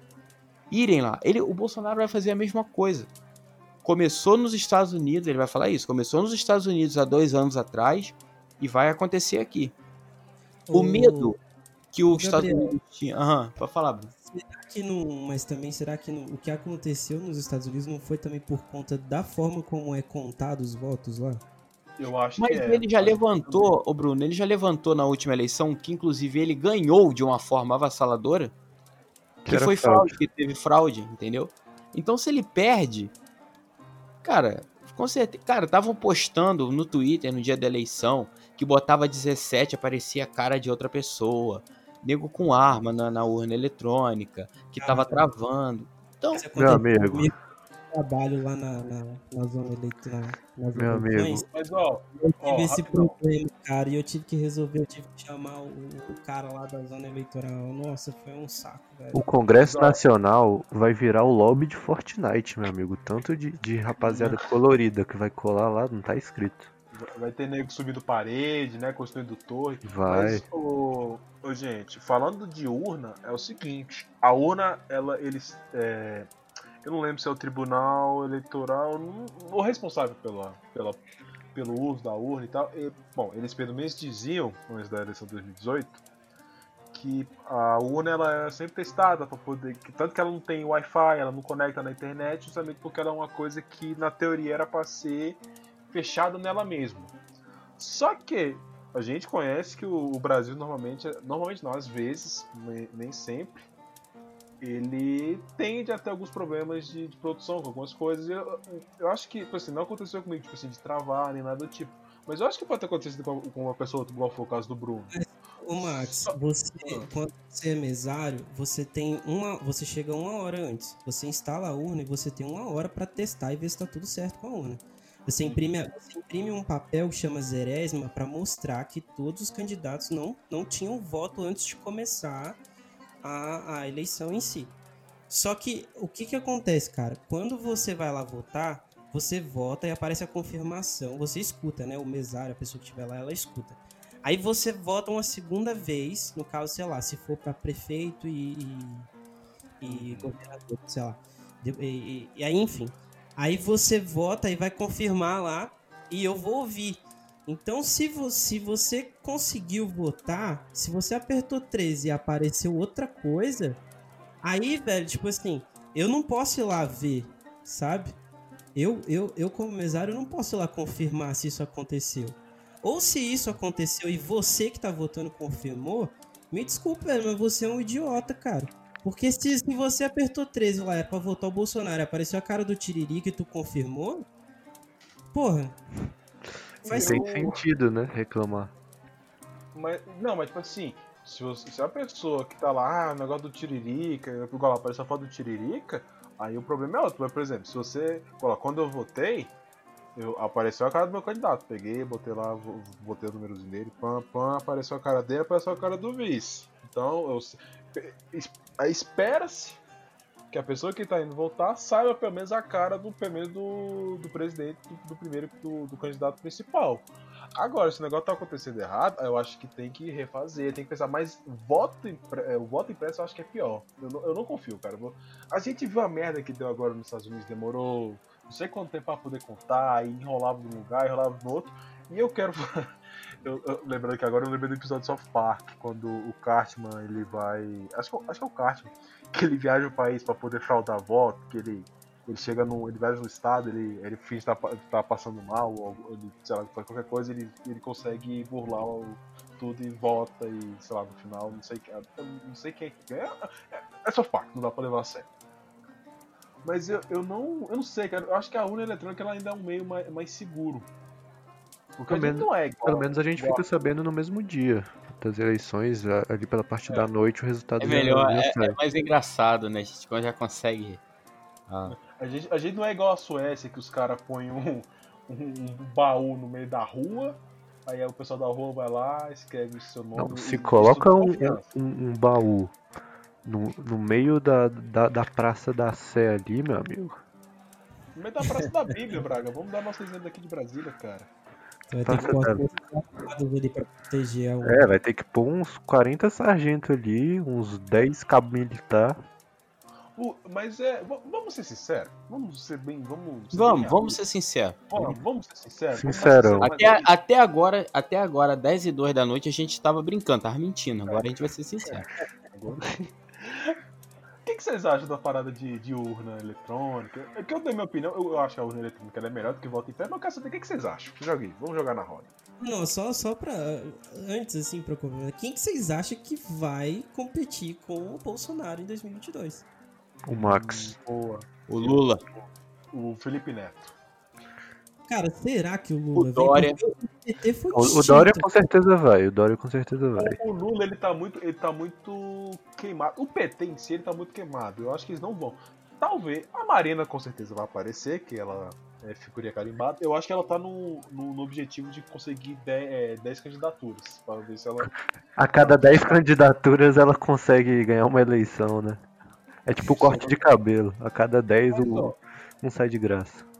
irem lá. Ele, o Bolsonaro vai fazer a mesma coisa. Começou nos Estados Unidos, ele vai falar isso. Começou nos Estados Unidos há dois anos atrás e vai acontecer aqui. O medo que os Estados Unidos tinha. Aham, uhum, pode falar, Bruno. Será que não. Mas também será que não, o que aconteceu nos Estados Unidos não foi também por conta da forma como é contado os votos lá? Eu acho Mas que ele é. já levantou, o Bruno, ele já levantou na última eleição que inclusive ele ganhou de uma forma avassaladora que, foi fraude. fraude, que teve fraude, entendeu? Então se ele perde, cara, Com certeza. Cara, estavam postando no Twitter no dia da eleição que botava 17, aparecia a cara de outra pessoa. Nego com arma na, na urna eletrônica, que tava travando. Então, Meu amigo. trabalho lá na, na, na zona eleitoral. Meu amigo. Mas, ó, Eu tive Ó, esse rapidão. problema, cara, e eu tive que resolver, eu tive que chamar o, o cara lá da zona eleitoral. Nossa, foi um saco, velho. O Congresso Exato. Nacional vai virar o lobby de Fortnite, meu amigo. Tanto de, de rapaziada colorida que vai colar lá, não tá escrito. Vai ter nego subindo parede, né? Construindo torre. Vai. Mas, ô, ô, gente, falando de urna, é o seguinte: a urna, ela, eles. é, eu não lembro se é o Tribunal Eleitoral, não- o responsável pela, pela, pelo uso da urna e tal. E, bom, eles pelo menos diziam, antes da eleição de 2018, que a urna ela é sempre testada para poder. que- Tanto que ela não tem Wi-Fi, ela não conecta na internet, justamente porque ela é uma coisa que na teoria era para ser fechada nela mesma. Só que a gente conhece que o, o Brasil normalmente, normalmente não, às vezes, ne- nem sempre, ele tende a ter alguns problemas de, de produção com algumas coisas. Eu, eu acho que, tipo assim, não aconteceu comigo, tipo assim, de travar nem nada do tipo. Mas eu acho que pode ter acontecido com, com uma pessoa, igual foi o caso do Bruno. Ô Max, Só- você, Ah. quando você é mesário, você tem uma. Você chega uma hora antes. Você instala a urna e você tem uma hora pra testar e ver se tá tudo certo com a urna. Você imprime, a- você imprime um papel que chama Zerésima pra mostrar que todos os candidatos não, não tinham voto antes de começar a, a eleição em si. Só que o que que acontece, cara? Quando você vai lá votar, você vota e aparece a confirmação. Você escuta, né? O mesário, a pessoa que estiver lá, ela escuta. Aí você vota uma segunda vez, no caso, sei lá, se for pra prefeito e, e, e governador, sei lá. E, e- e aí, enfim. Aí você vota e vai confirmar lá e eu vou ouvir. Então, se você, se você conseguiu votar, se você apertou 13 e apareceu outra coisa, aí, velho, tipo assim, eu não posso ir lá ver, sabe? Eu, eu, eu como mesário, não posso ir lá confirmar se isso aconteceu. Ou se isso aconteceu e você que tá votando confirmou, me desculpa, velho, mas você é um idiota, cara. Porque se, se você apertou 13 lá, é pra votar o Bolsonaro, apareceu a cara do Tiririca e tu confirmou, porra. Faz Tem Eu- sentido, né? Reclamar. Mas, não, mas tipo assim, se, você- se a pessoa que tá lá, ah, o negócio do Tiririca, igual apareceu a foto do Tiririca, aí o problema é outro. Mas, por exemplo, se você. igual quando eu votei, eu, apareceu a cara do meu candidato. Peguei, botei lá, botei o númerozinho dele, pam, pam, apareceu a cara dele, apareceu a cara do vice. Então, eu, espera-se que a pessoa que tá indo votar saiba pelo menos a cara do, pelo menos do, do presidente, do, do primeiro, do, do candidato principal. Agora, se o negócio tá acontecendo errado, eu acho que tem que refazer, tem que pensar, mas voto impre- é, o voto impresso eu acho que é pior. Eu não, eu não confio, cara. A gente viu a merda que deu agora nos Estados Unidos, demorou não sei quanto tempo pra poder contar, aí enrolava num lugar, enrolava no outro, e eu quero. Eu, eu- lembrando que agora eu lembrei do episódio South Park, quando o Cartman ele vai. Acho que, acho que é o Cartman, [LAUGHS] que ele viaja o país pra poder fraudar voto, que ele. Ele chega no. Ele viaja no estado, ele, ele finge estar tá passando mal, ou ele, sei lá, qualquer coisa, ele, ele consegue burlar o, tudo e vota e, sei lá, no final, não sei, eu não sei quem é. É, é South Park, não dá pra levar a sério. Mas eu, eu não. Eu não sei, cara. Eu acho que a urna eletrônica ela ainda é um meio mais, mais seguro. Pelo não é igual. Pelo menos a gente igual- fica sabendo no mesmo dia das eleições, ali pela parte É. da noite, o resultado É melhor, é, sai. é mais engraçado, né? A gente quando já consegue. Ah, A gente, a gente não é igual a Suécia, que os caras põem um, um, um baú no meio da rua, aí o pessoal da rua vai lá, escreve o seu nome. Não, se coloca um, um, um baú no, no meio da, da, da Praça da Sé ali, meu amigo. No meio da praça da Bíblia, Braga. Vamos dar nosso exemplo aqui de Brasília, cara. Vai ter que pôr as ali pra proteger urna. É, vai ter que pôr uns 40 sargentos ali, uns 10 cabos militar. O- mas é. Vamos ser sinceros. Vamos ser bem. Vamos, ser Vamos, bem vamos ser sinceros. Vamos, vamos ser sinceros. Sincerão. Até, até agora, até agora, 10 e 2 da noite, a gente tava brincando, tava mentindo. Agora a gente vai ser sincero. O que, que vocês acham da parada de, de urna eletrônica? É que eu dei minha opinião, eu acho que a urna eletrônica ela é melhor do que voto em pé, mas eu quero saber o que, que vocês acham. Joguei, vamos jogar na roda. Não, só, só pra. Antes, assim, pra complementar, quem que vocês acham que vai competir com o Bolsonaro em 2022? O Max. Boa. O Lula. O Felipe Neto. Cara, será que o Lula O Dória. O O, o. Dória com certeza vai, o Dória com certeza vai. O Lula, ele tá muito, ele tá muito queimado. O PT em si, ele tá muito queimado. Eu acho que eles não vão. Talvez. A Marina com certeza vai aparecer, que ela é figurinha carimbada. Eu acho que ela tá no, no, no objetivo de conseguir 10, 10 candidaturas. Pra ver se ela. A cada 10 candidaturas ela consegue ganhar uma eleição, né? É tipo corte de cabelo. A cada 10 Mas, o, ó, um sai de graça.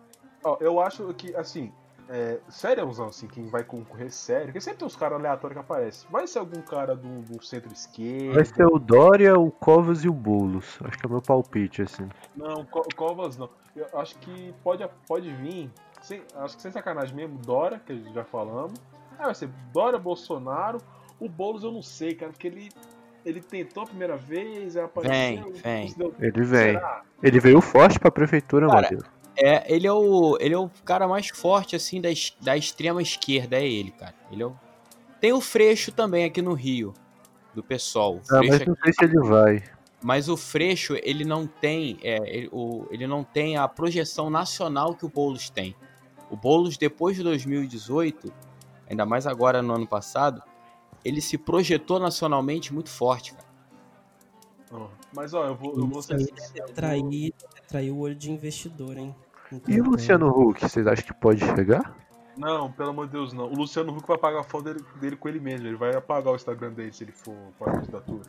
Ó, eu acho que, assim. É, sériozão, assim, quem vai concorrer sério, porque sempre tem uns caras aleatórios que aparecem. Vai ser algum cara do, do centro-esquerda? Vai ser o Dória, o Covas e o Boulos. Acho que é o meu palpite, assim. Não, Co- Covas não. Eu acho que pode, pode vir, sem- acho que sem sacanagem mesmo, Dora, que a gente já falamos. Ah, vai ser Dora, Bolsonaro. O Boulos eu não sei, cara, porque ele, ele tentou a primeira vez, aí apareceu. Vem, vem. deu- Ele vem. Será? Ele veio forte pra prefeitura, Cara, Matheus. É, ele é o, ele é o cara mais forte, assim, da, es- da extrema esquerda, é ele, cara. Ele é o... Tem o Freixo também aqui no Rio, do PSOL. O Ah, Freixo mas é- não sei se ele vai. Mas o Freixo, ele não tem, é, ele, o, ele não tem a projeção nacional que o Boulos tem. O Boulos, depois de 2018, ainda mais agora no ano passado, ele se projetou nacionalmente muito forte, cara. Mas ó, eu vou, eu vou ser sincero, vou- atrair, atrair o olho de investidor, hein? E o Luciano Huck, vocês acham que pode chegar? Não, pelo amor de Deus, não. O Luciano Huck vai pagar a foto dele, dele com ele mesmo. Ele vai apagar o Instagram dele se ele for para a candidatura.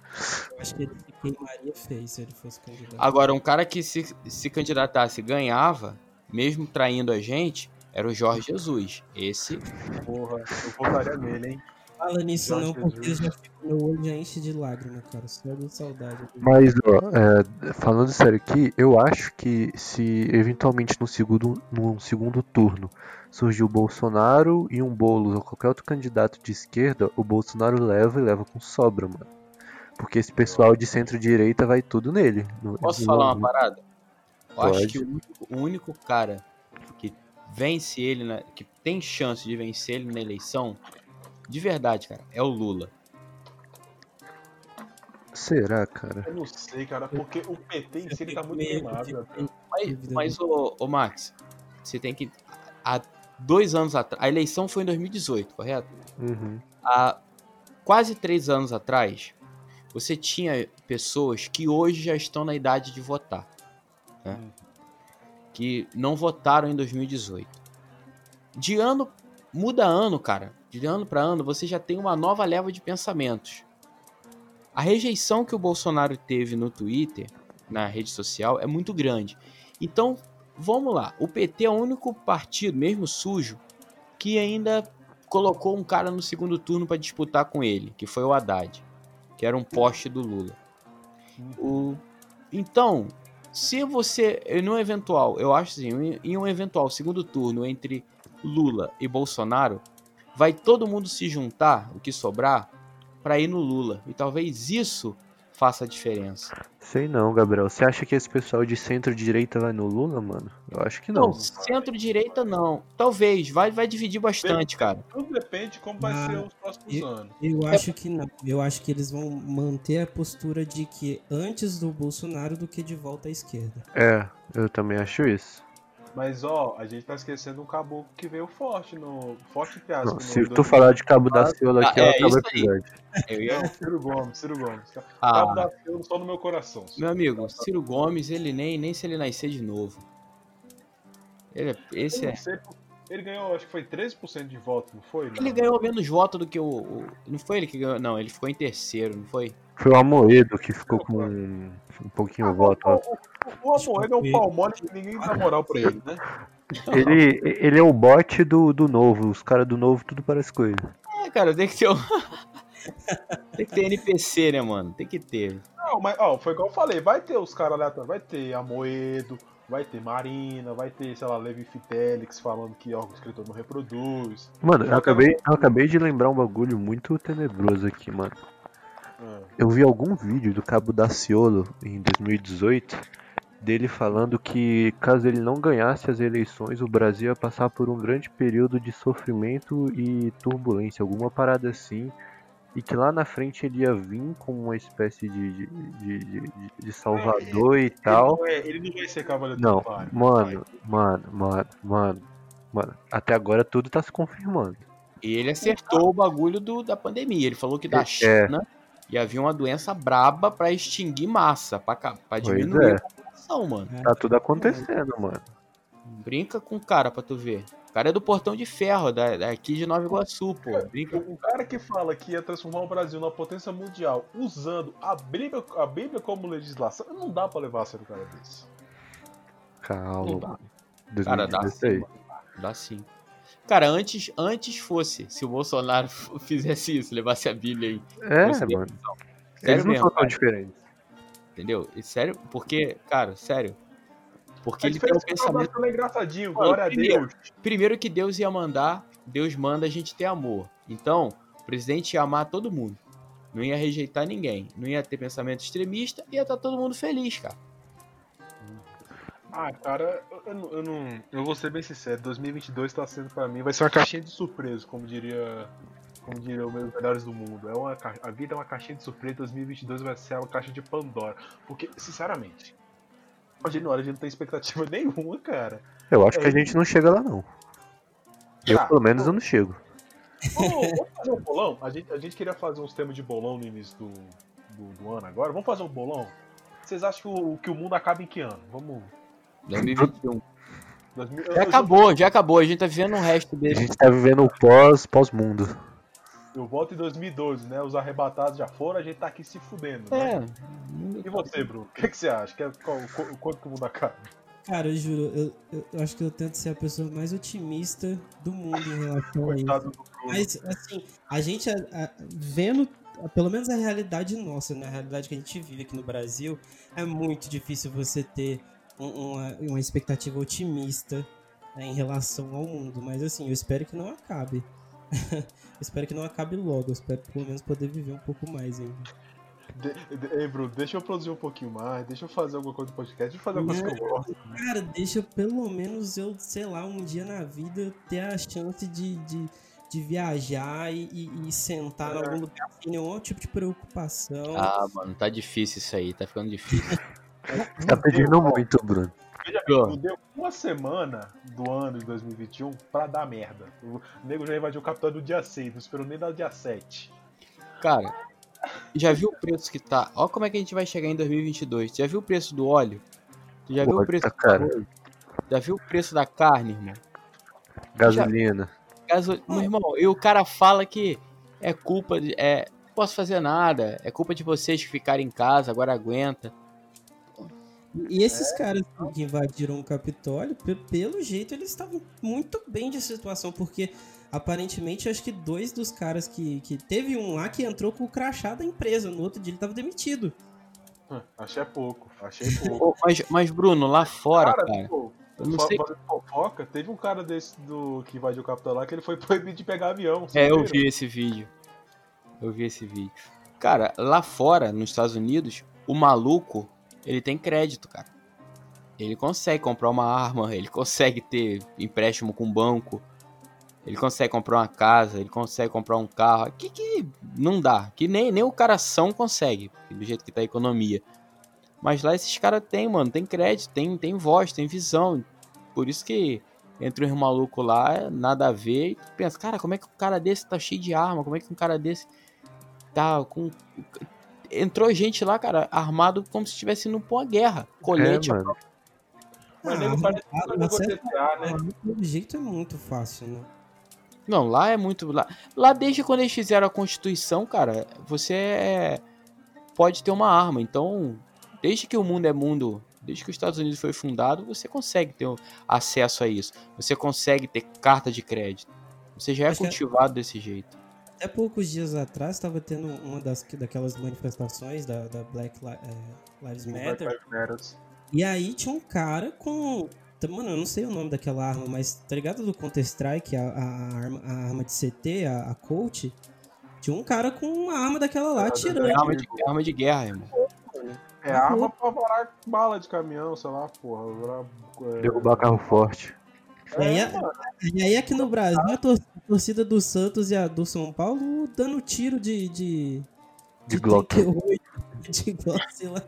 eu Acho que ele se queimaria feio se ele fosse candidato. Agora, um cara que se, se candidatasse e ganhava, mesmo traindo a gente, era o Jorge Jesus. Esse, Porra, eu votaria nele, hein? Fala nisso não, porque eu já fico, meu olho já enche de lágrima, cara. Só de saudade. Mas, ó, é, falando sério aqui, eu acho que se eventualmente no segundo, num segundo turno surgir o Bolsonaro e um Boulos ou qualquer outro candidato de esquerda, o Bolsonaro leva e leva com sobra, mano. Porque esse pessoal de centro-direita vai tudo nele. No- posso no- falar uma parada? Eu acho Pode. que o único, o único cara que vence ele, na- que tem chance de vencer ele na eleição, de verdade, cara, é o Lula. Será, cara? Eu não sei, cara, porque o PT em si ele tá muito queimado. né? Mas, mas ô, ô, Max, você tem que. Há dois anos atrás. A eleição foi em 2018, correto? Uhum. Há quase três anos atrás, você tinha pessoas que hoje já estão na idade de votar. né? Hum. Que não votaram em 2018. De ano. Muda ano, cara. De ano para ano, você já tem uma nova leva de pensamentos. A rejeição que o Bolsonaro teve no Twitter, na rede social, é muito grande. Então, vamos lá. O PT é o único partido, mesmo sujo, que ainda colocou um cara no segundo turno para disputar com ele, que foi o Haddad, que era um poste do Lula. O... Então, se você, em um eventual, eu acho assim, em um eventual segundo turno entre Lula e Bolsonaro, vai todo mundo se juntar, o que sobrar, para ir no Lula. E talvez isso faça a diferença. Sei não, Gabriel. Você acha que esse pessoal de centro-direita vai no Lula, mano? Eu acho que não. Não, centro-direita não. Talvez, vai, vai dividir bastante, cara. Tudo depende de como vai Ah, ser os próximos e- anos. Eu acho que não. Eu acho que eles vão manter a postura de que antes do Bolsonaro do que de volta à esquerda. É, eu também acho isso. Mas ó, a gente tá esquecendo um caboclo que veio forte no. Forte entre aspas. Não, no se tu 2000. falar de Cabo da Ciolo aqui, Ah, ela é acaba o isso aí. episódio. Eu ia... Não, Ciro Gomes, Ciro Gomes. Cabo Ah, da Ciolo só no meu coração. meu amigo, Ciro Gomes, ele nem, nem se ele nascer de novo. Ele é- esse Eu é. não sei, ele ganhou, acho que foi 13% de voto, não foi? Ele ganhou menos voto do que o, o- Não foi ele que ganhou, não. Ele ficou em terceiro, não foi? Foi o Amoedo que ficou com um, um pouquinho de voto. ó. O, o Amoedo é um pau mole que ninguém dá moral pra ele, né? Ele, ele é o bot do, do novo. Os caras do novo tudo parece com ele. É, cara, tem que ter. um- [LAUGHS] tem que ter NPC, né, mano? Tem que ter. Não, mas ó, foi igual eu falei, vai ter os caras aleatórios, vai ter Amoedo, vai ter Marina, vai ter, sei lá, Levi Fidelix falando que órgão escritor não reproduz. Mano, eu acabei, eu acabei de lembrar um bagulho muito tenebroso aqui, mano. Ah, Eu vi algum vídeo do Cabo Daciolo em 2018 dele falando que caso ele não ganhasse as eleições, o Brasil ia passar por um grande período de sofrimento e turbulência, alguma parada assim, e que lá na frente ele ia vir como uma espécie de, de, de, de- de salvador e tal. Ele não, é, ele não vai ser cavaleiro Não, do Templário, mano, mano, mano, mano. Mano, até agora tudo tá se confirmando. E ele acertou o bagulho do, da pandemia. Ele falou que da É. China ia havia uma doença braba pra extinguir massa, Pois diminuir é. a população, mano. Tá tudo acontecendo, mano. Brinca com o cara pra tu ver. O cara é do Portão de Ferro, da, daqui de Nova Iguaçu, pô. Brinca. O, cara que fala que ia transformar o Brasil numa potência mundial usando a Bíblia, a Bíblia como legislação, não dá pra levar a sério o cara desse. Calma, Não dá. Cara, dá sim, 2016. mano. Dá sim. Cara, antes, antes fosse, se o Bolsonaro [LAUGHS] fizesse isso, levasse a Bíblia aí, É, mano. Sério Eles não mesmo, são tão diferentes. entendeu? E sério, porque, cara, sério. Porque A ele tem um é pensamento. É engraçadinho, glória a primeiro, Deus. Primeiro que Deus ia mandar, Deus manda a gente ter amor. Então, o presidente ia amar todo mundo. Não ia rejeitar ninguém. Não ia ter pensamento extremista, ia estar todo mundo feliz, cara. Ah, cara, eu, não, eu não- eu vou ser bem sincero, 2022 tá sendo pra mim, vai ser uma caixinha de surpresa, como diria, como diria os meus melhores do mundo. É uma, a vida é uma caixinha de surpresa, 2022 vai ser uma caixa de Pandora. Porque, sinceramente, a gente, a gente não tem expectativa [LAUGHS] nenhuma, cara. Eu acho que É. a gente não chega lá, não. Eu, Ah, pelo menos, eu não chego. Vamos, vamos fazer um bolão? A gente, a gente queria fazer uns temas de bolão no início do, do, do ano agora. Vamos fazer um bolão? Vocês acham que o, que o mundo acaba em que ano? Vamos. 2021. 2000, Já acabou, já acabou. A gente tá vivendo o resto A desse. gente tá vivendo o pós, pós-mundo. Eu volto em 2012, né? Os arrebatados já foram, a gente tá aqui se fudendo. Né? É. E você, Bruno? O que, que você acha? Que é, qual, qual- quanto que o mundo acaba? Cara, eu juro, eu, eu- eu acho que eu tento ser a pessoa mais otimista do mundo em relação a isso. Mas, assim, a gente a- a- vendo, a- pelo menos a realidade nossa, né? A realidade que a gente vive aqui no Brasil, é muito difícil você ter uma, uma expectativa otimista né, em relação ao mundo. Mas, assim, eu espero que não acabe. [LAUGHS] eu espero que não acabe logo. Eu espero pelo menos poder viver um pouco mais ainda. De- de- Ei, Bruno, deixa eu produzir um pouquinho mais, deixa eu fazer alguma coisa no podcast, deixa eu fazer alguma coisa que eu gosto. Cara, deixa pelo menos eu, sei lá, um dia na vida ter a chance de, de, de viajar e, e- e sentar em algum lugar sem nenhum tipo de preocupação. Ah, mano, tá difícil isso aí. Tá ficando difícil. [LAUGHS] Tá pedindo muito, Bruno. Veja bem, deu uma semana do ano de 2021 pra dar merda. O nego já invadiu o Capitólio do dia 6, não esperou nem dar o dia 7. Cara, já viu o preço que tá? Ó como é que a gente vai chegar em 2022. Já viu o preço do óleo? Tu já viu o preço tá do? Já viu o preço da carne, irmão? Gasolina. Gaso... Meu irmão, e o cara fala que é culpa de. É, não posso fazer nada. É culpa de vocês que ficarem em casa, agora aguenta. E esses caras que invadiram o Capitólio, pe- pelo jeito, eles estavam muito bem de situação, porque aparentemente acho que dois dos caras que, que. Teve um lá que entrou com o crachá da empresa, no outro dia ele tava demitido. Hum, Achei pouco, achei [LAUGHS] pouco. Mas, mas, Bruno, lá fora, cara, pô, eu não sei. fofoca, teve um cara desse do que invadiu o Capitólio lá que ele foi [LAUGHS] proibido de pegar avião. É, eu viram? vi esse vídeo. Eu vi esse vídeo. Cara, lá fora, nos Estados Unidos, o maluco, ele tem crédito, cara. Ele consegue comprar uma arma, ele consegue ter empréstimo com banco, ele consegue comprar uma casa, ele consegue comprar um carro. Que que não dá, que nem, nem o cara são consegue, do jeito que tá a economia. Mas lá esses caras têm, mano, tem crédito, tem, tem voz, tem visão. Por isso que entra um maluco lá, nada a ver, e pensa, cara, como é que um cara desse tá cheio de arma? Como é que um cara desse tá com. Entrou gente lá, cara, armado como se estivesse indo pra uma guerra. Colete, É, mano. Mas Ah, parece que é- né? Ah, jeito é muito fácil, né? Não, lá é muito. Lá, lá desde quando eles fizeram a Constituição, cara, você é- pode ter uma arma. Então, desde que o mundo é mundo, desde que os Estados Unidos foi fundado, você consegue ter acesso a isso. Você consegue ter carta de crédito. Você já é Acho que é- cultivado desse jeito. Até poucos dias atrás estava tendo uma das, daquelas manifestações da, da Black eh, Lives Matter. Black Lives Matter. E aí tinha um cara com. tá, Mano, eu não sei o nome daquela arma, mas tá ligado do Counter-Strike, a, a arma, a arma de CT, a, a Colt? Tinha um cara com uma arma daquela lá Ah, atirando. É arma de, é arma de guerra, irmão. É arma pra varar bala de caminhão, sei lá, porra. varar, é, Derrubar carro forte. E aí, É, e aí aqui no Brasil, a tor- a torcida do Santos e a do São Paulo dando tiro de. de. De Glock. 38, [LAUGHS] de Glock, sei lá.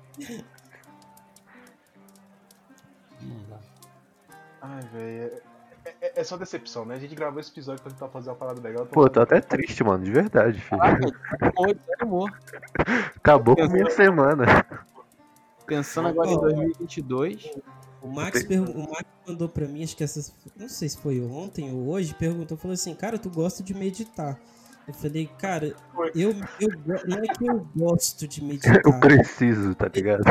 Ai, velho. é, é só decepção, né? A gente gravou esse episódio pra tentar fazer uma parada legal. Pô, tô até triste, mano, de verdade, filho. Amor. Acabou com a minha semana. Pensando agora em 2022. O Max, pergu- o Max mandou pra mim, acho que essas. Não sei se foi ontem ou hoje, perguntou, falou assim, cara, tu gosta de meditar. Eu falei, cara, eu, eu não é que eu gosto de [LAUGHS] meditar. Eu preciso, tá ligado?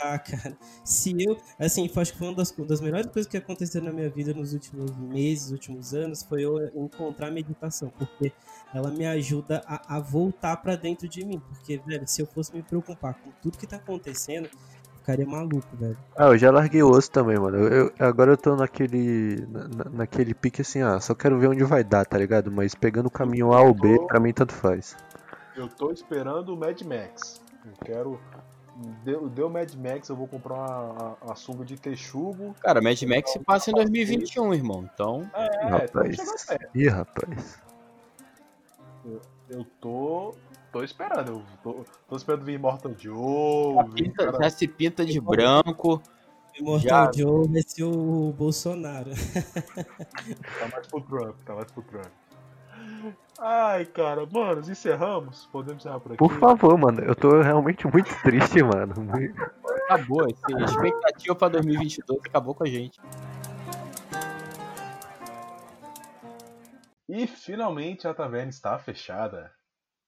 Ah, cara. Se eu. Assim, acho que foi uma das, das melhores coisas que aconteceram na minha vida nos últimos meses, últimos anos, foi eu encontrar a meditação. Porque ela me ajuda a, a voltar pra dentro de mim. Porque, velho, se eu fosse me preocupar com tudo que tá acontecendo, ficaria maluco, velho. Ah, eu já larguei o osso também, mano. Eu, eu- agora eu tô naquele. na- na- naquele pique assim, ah, só quero ver onde vai dar, tá ligado? Mas pegando o caminho A ou B, pra mim tanto faz. Eu tô esperando o Mad Max. Eu quero. Deu, deu Mad Max, eu vou comprar uma, uma sunga de texugo. Cara, Mad Max se passa em 2021, irmão. Então, É, então rapaz. Ih, rapaz. Eu tô. Tô esperando. Eu tô, tô esperando vir Mortal Joe. vir pinta- cara- já se pinta de branco. Immortal Joe vai ser o Bolsonaro. [LAUGHS] Tá mais pro Trump, tá mais pro Trump. Ai, cara, mano, encerramos? Podemos encerrar por aqui? Por favor, mano. Eu tô realmente muito triste, mano. Acabou. Essa expectativa pra 2022 acabou com a gente. E finalmente a taverna está fechada.